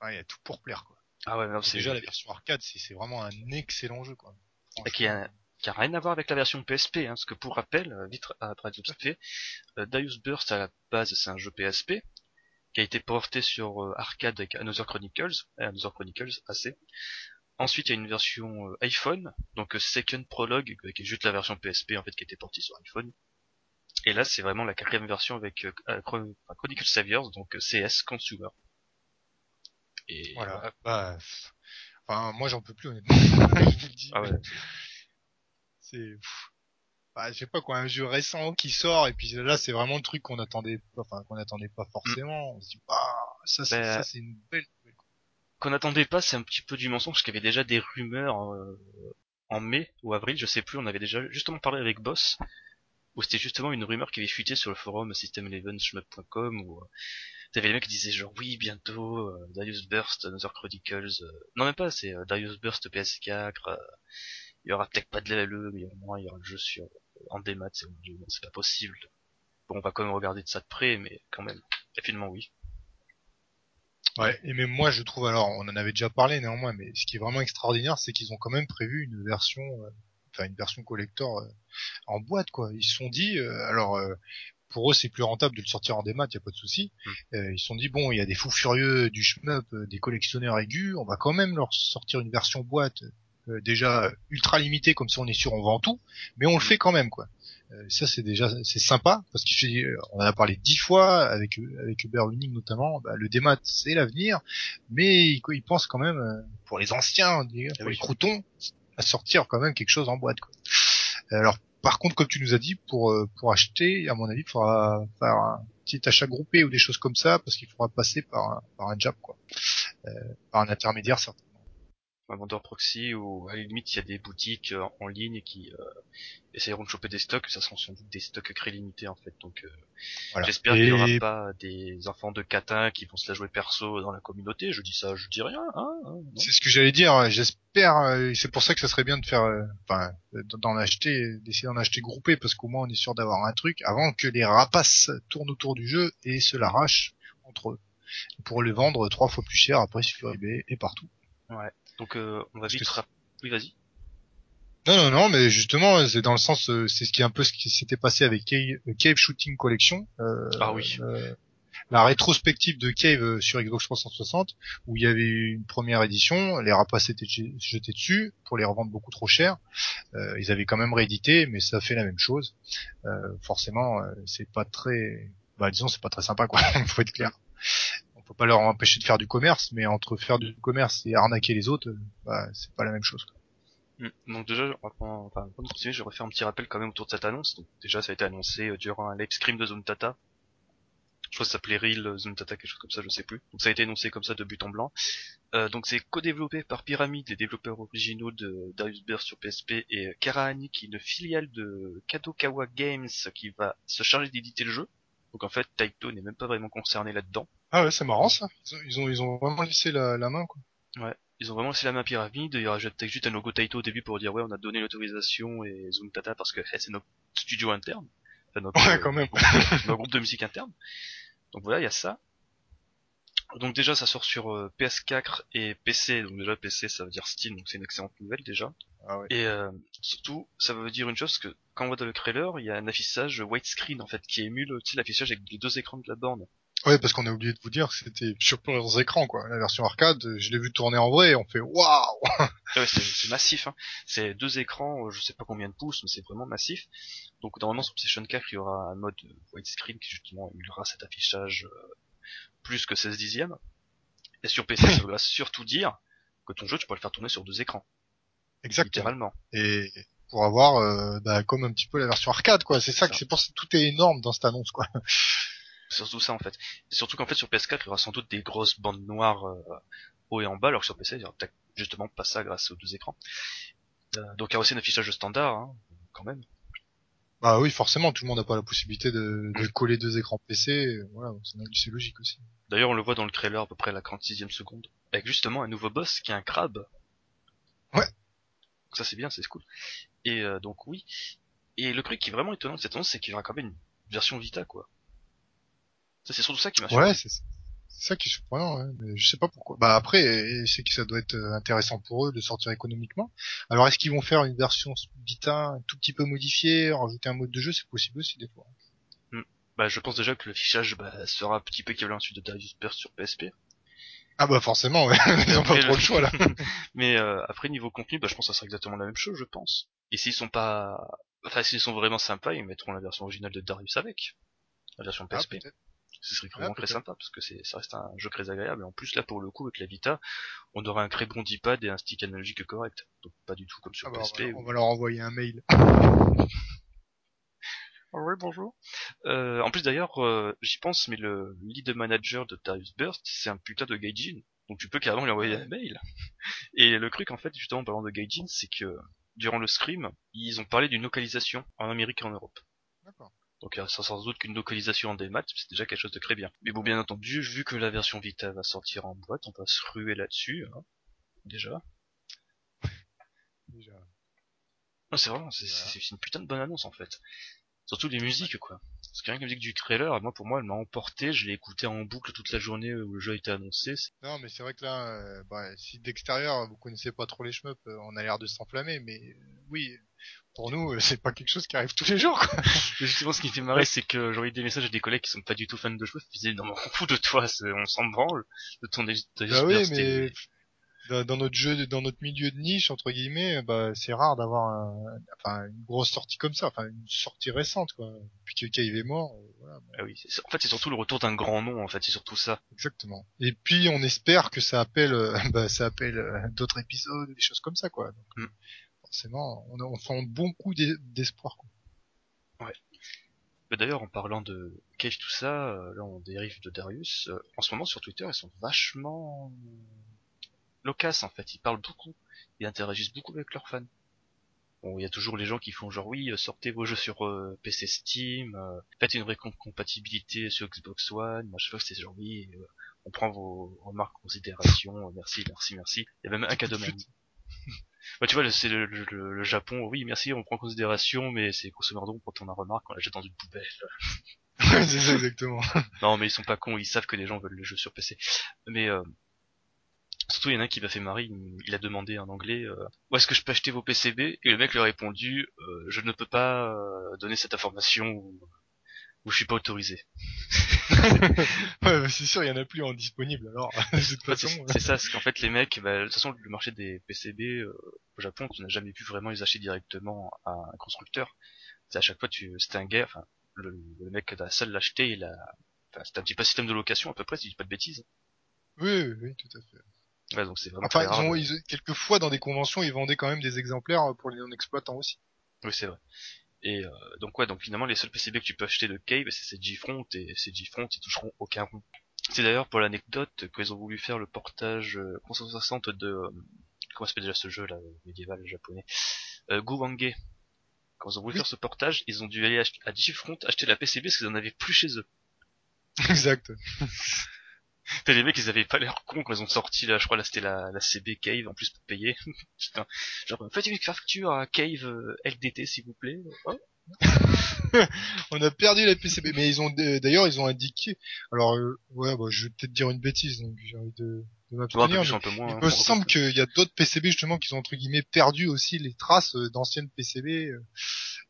Ouais, il y a tout pour plaire quoi. Ah ouais, non, c'est déjà la version arcade, c'est vraiment un excellent jeu quoi. Et qui a, qui a rien à voir avec la version PSP, hein, parce que pour rappel, euh, vite après vite fait, euh, Darius Burst à la base c'est un jeu PSP qui a été porté sur euh, arcade avec Another Chronicles, euh, Another Chronicles AC. Ensuite il y a une version euh, iPhone, donc euh, Second Prologue, euh, qui est juste la version PSP en fait qui a été portée sur iPhone. Et là c'est vraiment la quatrième version avec Chron- enfin, Chronicles Saviors, donc CS Consumer. Et Voilà. Bah, pff, enfin, moi j'en peux plus honnêtement. Je vous le dis, Ah ouais. C'est, bah, je sais pas quoi, un jeu récent qui sort et puis là c'est vraiment le truc qu'on attendait, enfin qu'on attendait pas forcément. On se dit, bah, ça c'est Bah, ça c'est une belle. Qu'on n'attendait pas, c'est un petit peu du mensonge, parce qu'il y avait déjà des rumeurs euh, en mai ou avril, je sais plus, on avait déjà justement parlé avec Boss, où c'était justement une rumeur qui avait fuité sur le forum system11shmup.com, où euh, t'avais les mecs qui disaient genre oui bientôt euh, Darius Burst, Another Chronicles, euh, non même pas, c'est euh, Darius Burst PS4, euh, il y aura peut-être pas de LLE, mais au moins il y aura le jeu sur en démat, c'est pas possible. Bon, on va quand même regarder de ça de près, mais quand même, finalement oui. Ouais. Et même moi je trouve alors, on en avait déjà parlé néanmoins, mais ce qui est vraiment extraordinaire, c'est qu'ils ont quand même prévu une version, euh, enfin une version collector euh, en boîte quoi. Ils se sont dit, euh, alors. euh, pour eux, c'est plus rentable de le sortir en démat, y a pas de souci. Euh, ils se sont dit bon, il y a des fous furieux du shmup, euh, des collectionneurs aigus, on va quand même leur sortir une version boîte euh, déjà ultra limitée, comme ça on est sûr on vend tout, mais on le fait quand même quoi. Euh, ça c'est déjà c'est sympa parce qu'il fait, euh, on en a parlé dix fois avec avec Uber Winning notamment, bah, le démat c'est l'avenir, mais ils, ils pensent quand même euh, pour les anciens, pour les croutons, à sortir quand même quelque chose en boîte quoi. Alors par contre, comme tu nous as dit, pour pour acheter, à mon avis, il faudra faire un petit achat groupé ou des choses comme ça, parce qu'il faudra passer par un, par un jab, quoi, euh, par un intermédiaire certainement. Un vendeur proxy ou à la limite il y a des boutiques euh, en ligne qui euh, essaieront de choper des stocks, ça seront sans doute des stocks très limités en fait. Donc euh, Voilà. j'espère qu'il y aura pas des enfants de catin qui vont se la jouer perso dans la communauté. Je dis ça, je dis rien. Hein, hein. C'est ce que j'allais dire. J'espère. euh, C'est pour ça que ça serait bien de faire, euh, enfin, euh, d'en acheter, d'essayer d'en acheter groupé, parce qu'au moins on est sûr d'avoir un truc avant que les rapaces tournent autour du jeu et se l'arrachent entre eux pour le vendre trois fois plus cher après sur eBay et partout. Donc euh, on va vite. Oui, vas-y. Non, non, non, mais justement, c'est dans le sens, euh, c'est ce qui est un peu ce qui s'était passé avec Cave, euh, Cave Shooting Collection. euh, Ah oui. euh, la rétrospective de Cave euh, sur Xbox 360, où il y avait une première édition, les rapaces étaient jetés dessus pour les revendre beaucoup trop cher. Euh, ils avaient quand même réédité, mais ça fait la même chose. Euh, forcément, c'est pas très, bah disons, c'est pas très sympa, quoi. Faut être clair. Peut pas leur empêcher de faire du commerce, mais entre faire du commerce et arnaquer les autres, euh, bah, c'est pas la même chose. Mm. Donc déjà, enfin, avant continuer, je refaire un petit rappel quand même autour de cette annonce. Donc déjà, ça a été annoncé euh, durant un live stream de Zone Tata. Je crois que ça s'appelait Real Zone Tata, quelque chose comme ça, je sais plus. Donc ça a été annoncé comme ça de but en blanc. Euh, donc c'est co-développé par Pyramid, les développeurs originaux de Darius Burst sur PSP, et Karaani, qui est une filiale de Kadokawa Games, qui va se charger d'éditer le jeu. Donc en fait, Taito n'est même pas vraiment concerné là-dedans. Ah ouais, c'est marrant ça. Ils ont, ils ont, vraiment laissé la, la main quoi. Ouais, ils ont vraiment laissé la main Pyramide, ils rajoutent juste un logo Taito au début pour dire ouais on a donné l'autorisation et Zoom Tata parce que eh, c'est notre studio interne. Enfin, notre, Ouais, quand même. notre groupe de musique interne. Donc voilà, il y a ça. Donc déjà ça sort sur euh, PS4 et PC, donc déjà PC ça veut dire Steam, donc c'est une excellente nouvelle déjà. Ah ouais. Et euh, surtout, ça veut dire une chose que quand on voit dans le trailer, il y a un affichage widescreen en fait qui émule l'affichage avec les deux écrans de la borne. Ouais, parce qu'on a oublié de vous dire que c'était sur plusieurs écrans quoi. La version arcade, je l'ai vu tourner en vrai, et on fait waouh. Ouais, c'est, massif. Hein. C'est deux écrans, euh, je sais pas combien de pouces, mais c'est vraiment massif. Donc normalement sur PlayStation 4, il y aura un mode euh, widescreen qui justement émulera cet affichage euh, plus que 16 dixièmes. Et sur PC, ça veut surtout dire que ton jeu, tu peux le faire tourner sur deux écrans, Exactement. littéralement. Et pour avoir, euh, bah, comme un petit peu la version arcade quoi. C'est ça, Ça. que c'est pour ça que tout est énorme dans cette annonce quoi. C'est surtout ça en fait. Surtout qu'en fait sur PS4, il y aura sans doute des grosses bandes noires euh, haut et en bas, alors que sur PC, il y aura peut-être justement pas ça grâce aux deux écrans. Euh, donc il y a aussi un affichage standard, hein, quand même. Bah oui, forcément, tout le monde n'a pas la possibilité de, de coller deux écrans PC. Voilà, c'est c'est logique aussi. D'ailleurs, on le voit dans le trailer à peu près à la 46e seconde, avec justement un nouveau boss qui est un crabe. Ouais. Donc ça c'est bien, c'est cool. Et euh, donc oui. Et le truc qui est vraiment étonnant de cette annonce, c'est qu'il y aura quand même une version Vita, quoi. Ça c'est surtout ça qui m'a Ouais, surpris. c'est c'est ça qui est surprenant. Ouais. Mais je sais pas pourquoi. Bah après, c'est que ça doit être euh, intéressant pour eux de sortir économiquement. Alors est-ce qu'ils vont faire une version Vita un tout petit peu modifiée, rajouter un mode de jeu, c'est possible aussi des fois. Bah je pense déjà que le fichage bah, sera un petit peu équivalent à celui de Darius Burst sur PSP. Ah bah forcément, ouais. ils ont pas trop le choix là. Mais euh, après niveau contenu, bah je pense que ça sera exactement la même chose, je pense. Et s'ils sont pas, enfin s'ils sont vraiment sympas, ils mettront la version originale de Darius avec, la version Ah, PSP. peut-être. Ce serait vraiment Ah, très sympa parce que c'est, ça reste un jeu très agréable. Et en plus là pour le coup avec la Vita, on aura un très bon D-pad et un stick analogique correct. Donc pas du tout comme sur Ah bah, PSP. on, va, on va leur envoyer un mail. Ah ouais, bonjour. Euh, en plus d'ailleurs, euh, j'y pense, mais le lead manager de Darius Burst, c'est un putain de gaijin. Donc tu peux carrément lui envoyer un mail. Et le truc en fait, justement en parlant de gaijin, c'est que durant le stream, ils ont parlé d'une localisation en Amérique et en Europe. Donc il y a sans doute qu'une localisation en démat, c'est déjà quelque chose de très bien. Mais bon, bien entendu, vu que la version Vita va sortir en boîte, on va se ruer là-dessus, hein, déjà. Déjà. Non, c'est vraiment, c'est Voilà. c'est- c'est une putain de bonne annonce en fait. Surtout les musiques quoi. Parce que rien que la musique du trailer, moi pour moi elle m'a emporté, je l'ai écouté en boucle toute la journée où le jeu a été annoncé. Non, mais c'est vrai que là, euh, bah, si d'extérieur vous connaissez pas trop les shmups, euh, on a l'air de s'enflammer, mais euh, oui, pour nous, euh, c'est pas quelque chose qui arrive tous les jours. Quoi. Mais justement ce qui me fait marrer c'est que j'aurais des messages à des collègues qui sont pas du tout fans de jeux, ils disaient non mais on fout de toi, on s'en branle de ton de Bah oui, mais dans, dans notre jeu, dans notre milieu de niche entre guillemets, bah c'est rare d'avoir un, enfin une grosse sortie comme ça, enfin une sortie récente quoi. Puis que Cave est mort, euh, voilà. Ah oui, c'est- en fait c'est surtout le retour d'un grand nom en fait, c'est surtout ça. exactement. Et puis on espère que ça appelle, euh, bah ça appelle euh, d'autres épisodes, des choses comme ça quoi. Donc, Mm. Forcément, on, on sent bon coup d'e- d'espoir. quoi. Mais D'ailleurs, en parlant de Cave, tout ça, là on dérive de Darius. en ce moment sur Twitter, ils sont vachement loquaces en fait. Ils parlent beaucoup, ils interagissent beaucoup avec leurs fans. Bon, il y a toujours les gens qui font genre oui, euh, sortez vos jeux sur euh, PC Steam, euh, faites une vraie com- compatibilité sur Xbox One. Moi, je sais pas c'est genre oui, euh, on prend vos remarques en considération, euh, merci, merci, merci. Il y a même un cas de bah, tu vois, c'est le, le- le- le Japon, oui, merci, on prend en considération, mais c'est grosso modo, on prend ton remarque, on la jette dans une poubelle. Ouais, c'est ça exactement. Non, mais ils sont pas cons, ils savent que les gens veulent le jeu sur PC. Mais euh, surtout, il y en a un qui m'a fait marrer, il, a demandé en anglais euh, où est-ce que je peux acheter vos PCB Et le mec lui a répondu euh, je ne peux pas euh, donner cette information où, où je suis pas autorisé. Ouais, c'est sûr, il y en a plus en disponible. Alors, façon, c'est c'est ça, c'est qu'en fait les mecs, bah, de toute façon le marché des PCB euh, au Japon, tu n'as jamais pu vraiment les acheter directement à un constructeur. C'est à chaque fois tu c'était un gars, enfin le, le mec de la salle l'achetait, il a, enfin c'était un petit peu système de location à peu près si je dis pas de bêtises. oui, oui, oui, tout à fait. Ouais, donc c'est vraiment Enfin, ils ont, ils, quelquefois dans des conventions, ils vendaient quand même des exemplaires pour les non-exploitants aussi. Oui, c'est vrai. Et euh, donc ouais, donc finalement les seuls PCB que tu peux acheter de Cave, c'est ces G-Front et ces G-Front ils toucheront aucun rond. C'est d'ailleurs pour l'anecdote qu'ils ont voulu faire le portage euh, 360 de euh, comment s'appelle déjà ce jeu là médiéval japonais? Euh, Guwange. Quand ils ont voulu Oui. faire ce portage, ils ont dû aller à G-Front acheter la PCB parce qu'ils en avaient plus chez eux. exact. T'as les mecs, ils avaient pas l'air cons quand ils ont sorti là, je crois là c'était la, la CB Cave en plus pour payer. Putain, genre faites une facture à Cave euh, LDT s'il vous plaît. Oh. On a perdu la PCB, mais ils ont d'ailleurs ils ont indiqué. Alors euh, ouais, bah, je vais peut-être dire une bêtise, donc j'ai envie de, de Ouais, un peu m'abstenir. il hein. me semble qu'il y a d'autres PCB justement qui ont entre guillemets perdu aussi les traces euh, d'anciennes PCB. euh,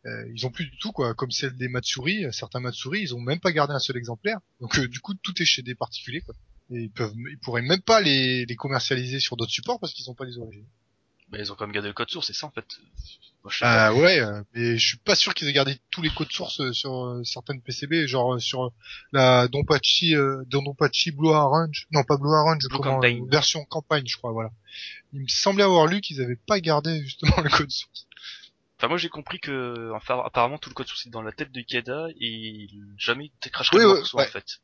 euh, ils ont plus du tout quoi, comme celle des Matsuri. euh, Certains Matsuri, ils ont même pas gardé un seul exemplaire. Donc euh, du coup tout est chez des particuliers quoi. Et ils peuvent, ils pourraient même pas les, les commercialiser sur d'autres supports parce qu'ils ont pas les origines. Bah, ils ont quand même gardé le code source, c'est ça en fait. Moi, je. Ah ouais, euh, mais je suis pas sûr qu'ils aient gardé tous les codes sources euh, sur euh, certaines PCB, genre sur la Donpachi, euh, Donpachi Blue Orange, non pas Blue Orange, Blue comment, Campaign. euh, version campagne, je crois, voilà. Il me semblait avoir lu qu'ils avaient pas gardé justement le code source. Enfin, moi j'ai compris que enfin, apparemment tout le code source est dans la tête de Ikeda et jamais il cracherait Oui, le ouais, ouais. en fait.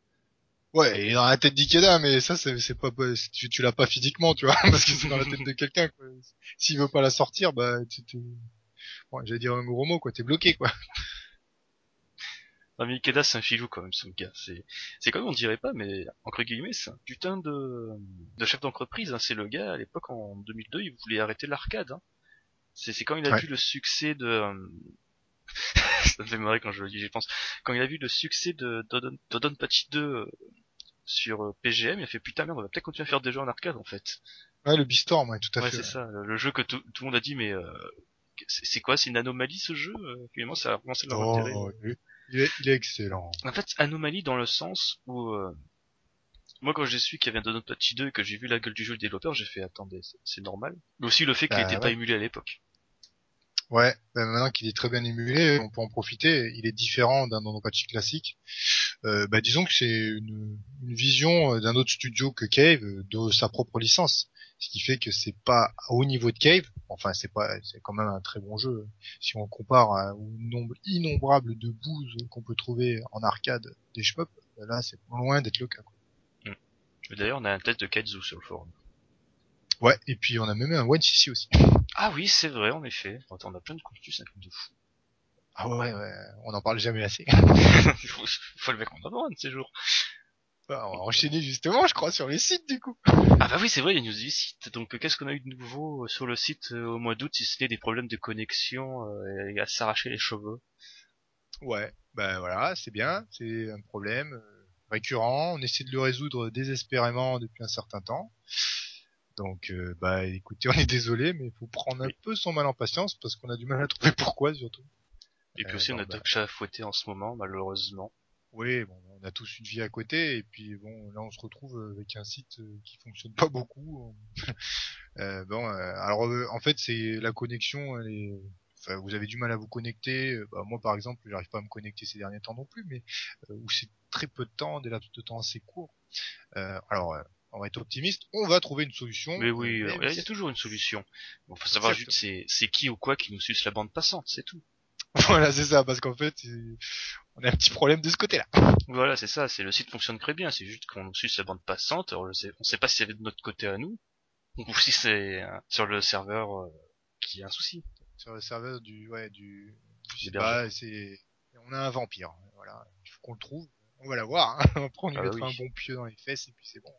Ouais, et dans la tête d'Ikeda, mais ça c'est pas tu, tu l'as pas physiquement, tu vois, parce que c'est dans la tête de quelqu'un. quoi. S'il veut pas la sortir, bah tu t'es, bon, j'allais dire un gros mot quoi, t'es bloqué quoi. Non mais Ikeda c'est un filou quand même son gars. C'est c'est comme on dirait pas mais entre guillemets c'est un putain de de chef d'entreprise. Hein. C'est le gars à l'époque en 2002 il voulait arrêter l'arcade. Hein. C'est c'est quand il a Ouais. vu le succès de ça me fait marrer quand je le dis j'y pense. Quand il a vu le succès de Dodon, Dodonpachi 2 euh, sur euh, PGM, il a fait putain merde on va peut-être continuer à faire des jeux en arcade en fait. Ouais, le Beastorm, ouais, tout à Ouais, fait. c'est ça. Le, jeu que tout, tout le monde a dit, mais euh, c'est quoi C'est une anomalie ce jeu Euh, Finalement, ça a commencé leur intérêt. Oh, il est, il est excellent. En fait, anomalie dans le sens où euh, moi, quand j'ai su qu'il y avait un Donut 2 et que j'ai vu la gueule du jeu le développeur, j'ai fait attendez, c'est- normal. Mais aussi le fait qu'il Bah, n'était pas ouais. émulé à l'époque. Ouais, bah maintenant qu'il est très bien émulé, on peut en profiter. Il est différent d'un Donpachi classique. Euh, bah disons que c'est une, une vision euh, d'un autre studio que Cave, euh, de sa propre licence. Ce qui fait que c'est pas au niveau de Cave. Enfin, c'est pas, c'est quand même un très bon jeu. Si on compare à- au nombre innombrable de bouses qu'on peut trouver en arcade des shmups, là c'est loin d'être le cas. quoi. Mais D'ailleurs, on a un test de Kaizu sur le forum. Ouais, et puis on a même un One CC aussi. Ah oui, c'est vrai, en effet. Attends, on a plein de contenus, c'est un truc de fou. Ah ouais, ouais, on en parle jamais assez. Il faut, faut le mettre en avant un de ces jours. Bah, on va enchaîner justement, je crois, sur les sites du coup. Ah bah oui, c'est vrai, il y a une news du site. Donc, euh, qu'est-ce qu'on a eu de nouveau euh, sur le site euh, au mois d'août, si ce n'est des problèmes de connexion euh, et à s'arracher les cheveux? Ouais, ben voilà, c'est bien, c'est un problème récurrent, on essaie de le résoudre désespérément depuis un certain temps. Donc euh, bah écoutez, on est désolé, mais il faut prendre un Oui. peu son mal en patience parce qu'on a du mal à trouver pourquoi surtout. Et puis Euh, aussi, on a bah. d'autres chats à fouetter en ce moment, malheureusement. Oui, bon, on a tous une vie à côté et puis bon, là on se retrouve avec un site euh, qui fonctionne pas beaucoup. Euh, bon, euh, alors euh, en fait c'est la connexion, elle est... enfin, vous avez du mal à vous connecter. Bah, moi par exemple, j'arrive pas à me connecter ces derniers temps non plus, mais euh, où c'est très peu de temps, des laps de temps assez courts. Euh, alors euh, on va être optimiste, on va trouver une solution. Mais oui, euh, il y, a- il y a toujours une solution. Bon, faut savoir juste c'est, c'est qui ou quoi qui nous suce la bande passante, c'est tout. voilà, c'est ça, parce qu'en fait, on a un petit problème de ce côté-là. Voilà, c'est ça, c'est le site fonctionne très bien, c'est juste qu'on nous suce la bande passante, on sait pas si c'est de notre côté à nous, ou si c'est euh, sur le serveur euh, qui a un souci. Sur le serveur du, ouais, du, Hébergeur. pas, c'est, on a un vampire. Voilà, il faut qu'on le trouve. On va l'avoir. Hein. Après, on lui Ah bah mettra oui. un bon pieu dans les fesses et puis c'est bon.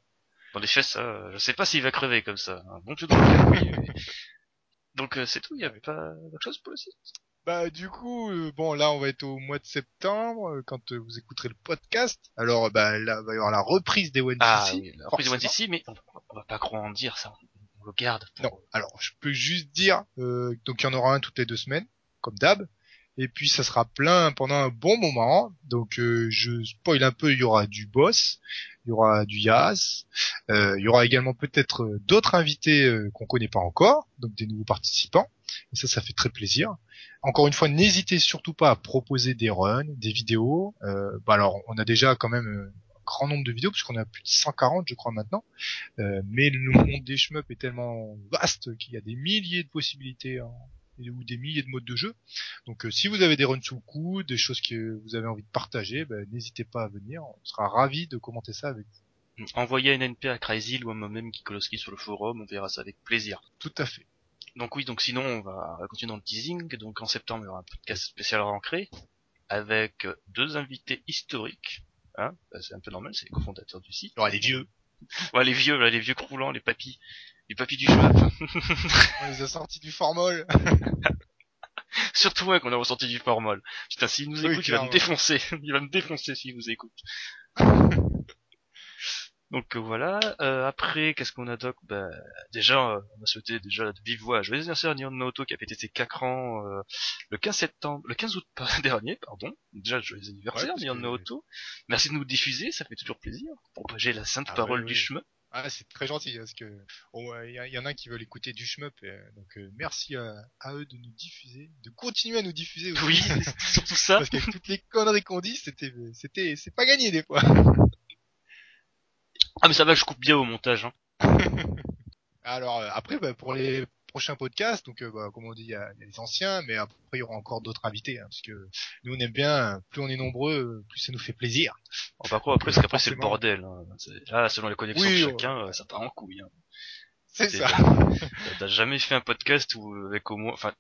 Dans les ça, euh, je sais pas s'il va crever comme ça. Un bon dans le oui, mais- Donc euh, c'est tout, il y a pas d'autre chose pour le site. Bah du coup, euh, bon là on va être au mois de septembre euh, quand euh, vous écouterez le podcast. Alors bah là va y avoir la reprise des One Ah oui, la reprise de One forcément. CC, mais on, on va pas trop en dire ça, on, on le garde pour... Non, alors je peux juste dire euh, donc il y en aura un toutes les deux semaines comme d'hab. Et puis ça sera plein pendant un bon moment. Donc euh, je spoil un peu, il y aura du boss, il y aura du Yas, euh, il y aura également peut-être euh, d'autres invités euh, qu'on connaît pas encore, donc des nouveaux participants. Et ça, ça fait très plaisir. Encore une fois, n'hésitez surtout pas à proposer des runs, des vidéos. Euh, bah alors, on a déjà quand même euh, grand nombre de vidéos, puisqu'on a plus de 140, je crois, maintenant. Mais le monde des shmups est tellement vaste qu'il y a des milliers de possibilités ou des milliers de modes de jeu. Donc euh, si vous avez des runs sous le coup, des choses que vous avez envie de partager, ben, n'hésitez pas à venir. On sera ravis de commenter ça avec vous. Envoyez un NP à Crazy ou à moi-même Kikoloski sur le forum, on verra ça avec plaisir. Tout à fait. Donc oui, donc sinon on va continuer dans le teasing. Donc en septembre il y aura un podcast spécial rentrée avec deux invités historiques. Hein bah, c'est un peu normal, c'est les cofondateurs du site. Les vieux. Ouais, les vieux, là, les vieux croulants, les papis, les papis du jeu. on les a sortis du formol. Surtout moi qu'on a ressorti du formol. Putain, s'il nous écoute, il va me défoncer. Il va me défoncer s'il nous écoute. Donc euh, voilà. Euh, après, qu'est-ce qu'on a doc? Bah, Déjà, euh, on a souhaité déjà de vive voix joyeux anniversaire à Nihon Naoto qui a fêté ses 4 ans le 15 septembre, le 15 août dernier, pardon. Déjà joyeux anniversaire ouais, Nihon Naoto. Merci de nous diffuser, ça fait toujours plaisir. Propager la sainte ah parole du chemin. Ah, c'est très gentil parce que il y, en a qui veulent écouter du shmup, donc merci à, eux de nous diffuser, de continuer à nous diffuser. Aussi. Oui, surtout ça. Parce que toutes les conneries qu'on dit, c'était, c'était, c'est pas gagné des fois. Ah mais ça va, je coupe bien au montage. Hein. Alors euh, après, bah, pour les prochains podcasts, donc euh, bah, comme on dit, il y, a, les anciens, mais après il y aura encore d'autres invités, hein, parce que nous on aime bien, plus on est nombreux, plus ça nous fait plaisir. Oh, par contre après, parce qu'après c'est le bordel. Hein. Là, selon les connexions de chacun, euh, ça part en couille. Hein. C'est ça. T'as jamais fait un podcast où avec au moins, enfin,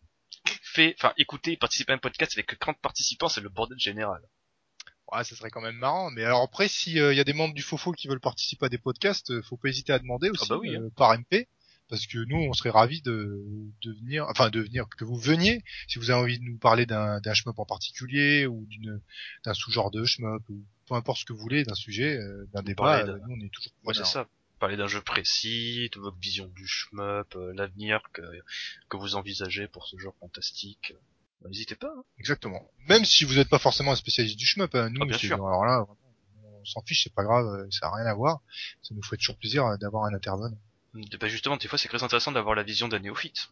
fait, enfin, écouter, participer à un podcast avec 30 participants, c'est le bordel général. Ouais, ça serait quand même marrant. Mais alors après, s'il y a des membres du Fofo qui veulent participer à des podcasts, euh, faut pas hésiter à demander aussi ah bah oui, euh, hein. par MP, parce que nous, on serait ravis de, de venir, enfin de venir, que vous veniez, si vous avez envie de nous parler d'un d'un shmup en particulier ou d'une d'un sous-genre de shmup ou peu importe ce que vous voulez, d'un sujet, euh, d'un débat. nous, on est toujours. Ouais, c'est ça. Parler d'un jeu précis, de votre vision du shmup, l'avenir que que vous envisagez pour ce genre fantastique. Bah, n'hésitez pas. Hein. Exactement. Même si vous n'êtes pas forcément un spécialiste du shmup, hein, nous, ah, bien sûr. alors là, on s'en fiche, c'est pas grave, euh, ça a rien à voir. Ça nous fait toujours plaisir euh, d'avoir un intervenant. Bah justement, des fois, c'est très intéressant d'avoir la vision d'un néophyte.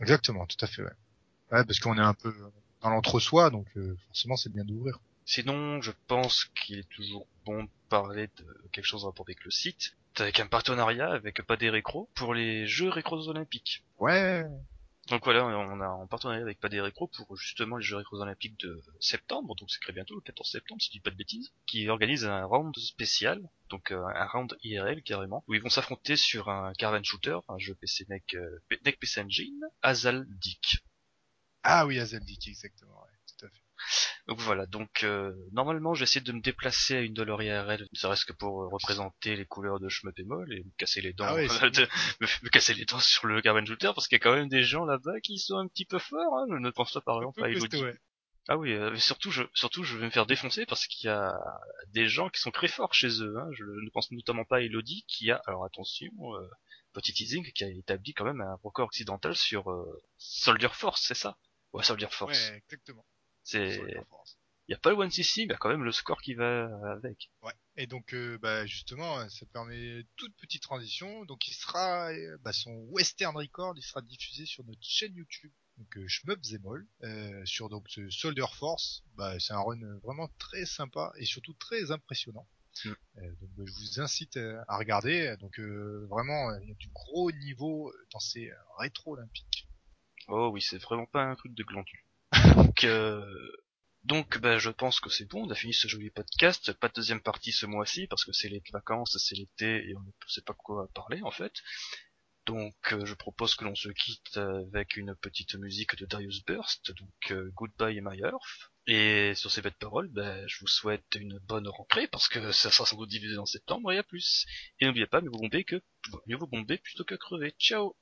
Exactement, tout à fait. Ouais, ouais parce qu'on est un peu dans l'entre-soi, donc euh, forcément, c'est bien d'ouvrir. Sinon, je pense qu'il est toujours bon de parler de quelque chose en rapport avec le site, avec un partenariat avec Pas des Récros pour les Jeux Récros Olympiques. Ouais. Donc voilà, on a en partenariat avec Padé Récro pour justement les Jeux Récros Olympiques de septembre, donc c'est très bientôt, le 14 septembre, si je dis pas de bêtises, qui organise un round spécial, donc euh, un round IRL carrément, où ils vont s'affronter sur un caravan shooter, un jeu PC NEC, euh, NEC PC Engine, Azaldic. Ah oui, Azaldic, exactement, ouais. Donc voilà, donc euh, normalement j'essaie de me déplacer à une dollar IRL, ne serait-ce que pour euh, représenter les couleurs de Shmup et Moll et me casser les dents, ah me, casser les dents sur le Caravan Shooter parce qu'il y a quand même des gens là-bas qui sont un petit peu forts. Hein. Je ne pense pas par exemple à Elodie. Ah oui, euh, surtout je surtout je vais me faire défoncer parce qu'il y a des gens qui sont très forts chez eux. Hein. Je ne pense notamment pas à Elodie qui a, alors attention, euh, petit teasing, qui a établi quand même un record occidental sur Soldier Force, c'est ça? Ouais, Soldier Force. Ouais, exactement. C'est il y a pas le 1cc, mais il y a quand même le score qui va avec. Ouais. Et donc euh, bah justement, ça permet toute petite transition. Donc il sera bah, son Western Record, il sera diffusé sur notre chaîne YouTube. Donc euh, Shmup Zemol euh, sur donc ce Soldier Force. Bah c'est un run vraiment très sympa et surtout très impressionnant. Mm. Euh, donc bah, je vous incite à regarder. Donc vraiment il y a du gros niveau dans ces rétro olympiques. Oh oui, c'est vraiment pas un truc de glandu. Donc, euh, bah, je pense que c'est bon, on a fini ce joli podcast. Pas de deuxième partie ce mois-ci parce que c'est les vacances, c'est l'été et on ne sait pas quoi parler en fait. Donc euh, je propose que l'on se quitte avec une petite musique de Darius Burst, donc euh, Goodbye My Earth. Et sur ces belles paroles, bah, je vous souhaite une bonne rentrée parce que ça sera sans doute divisé en septembre et à plus. Et n'oubliez pas, mieux vous bomber que mieux vous bomber plutôt que crever. Ciao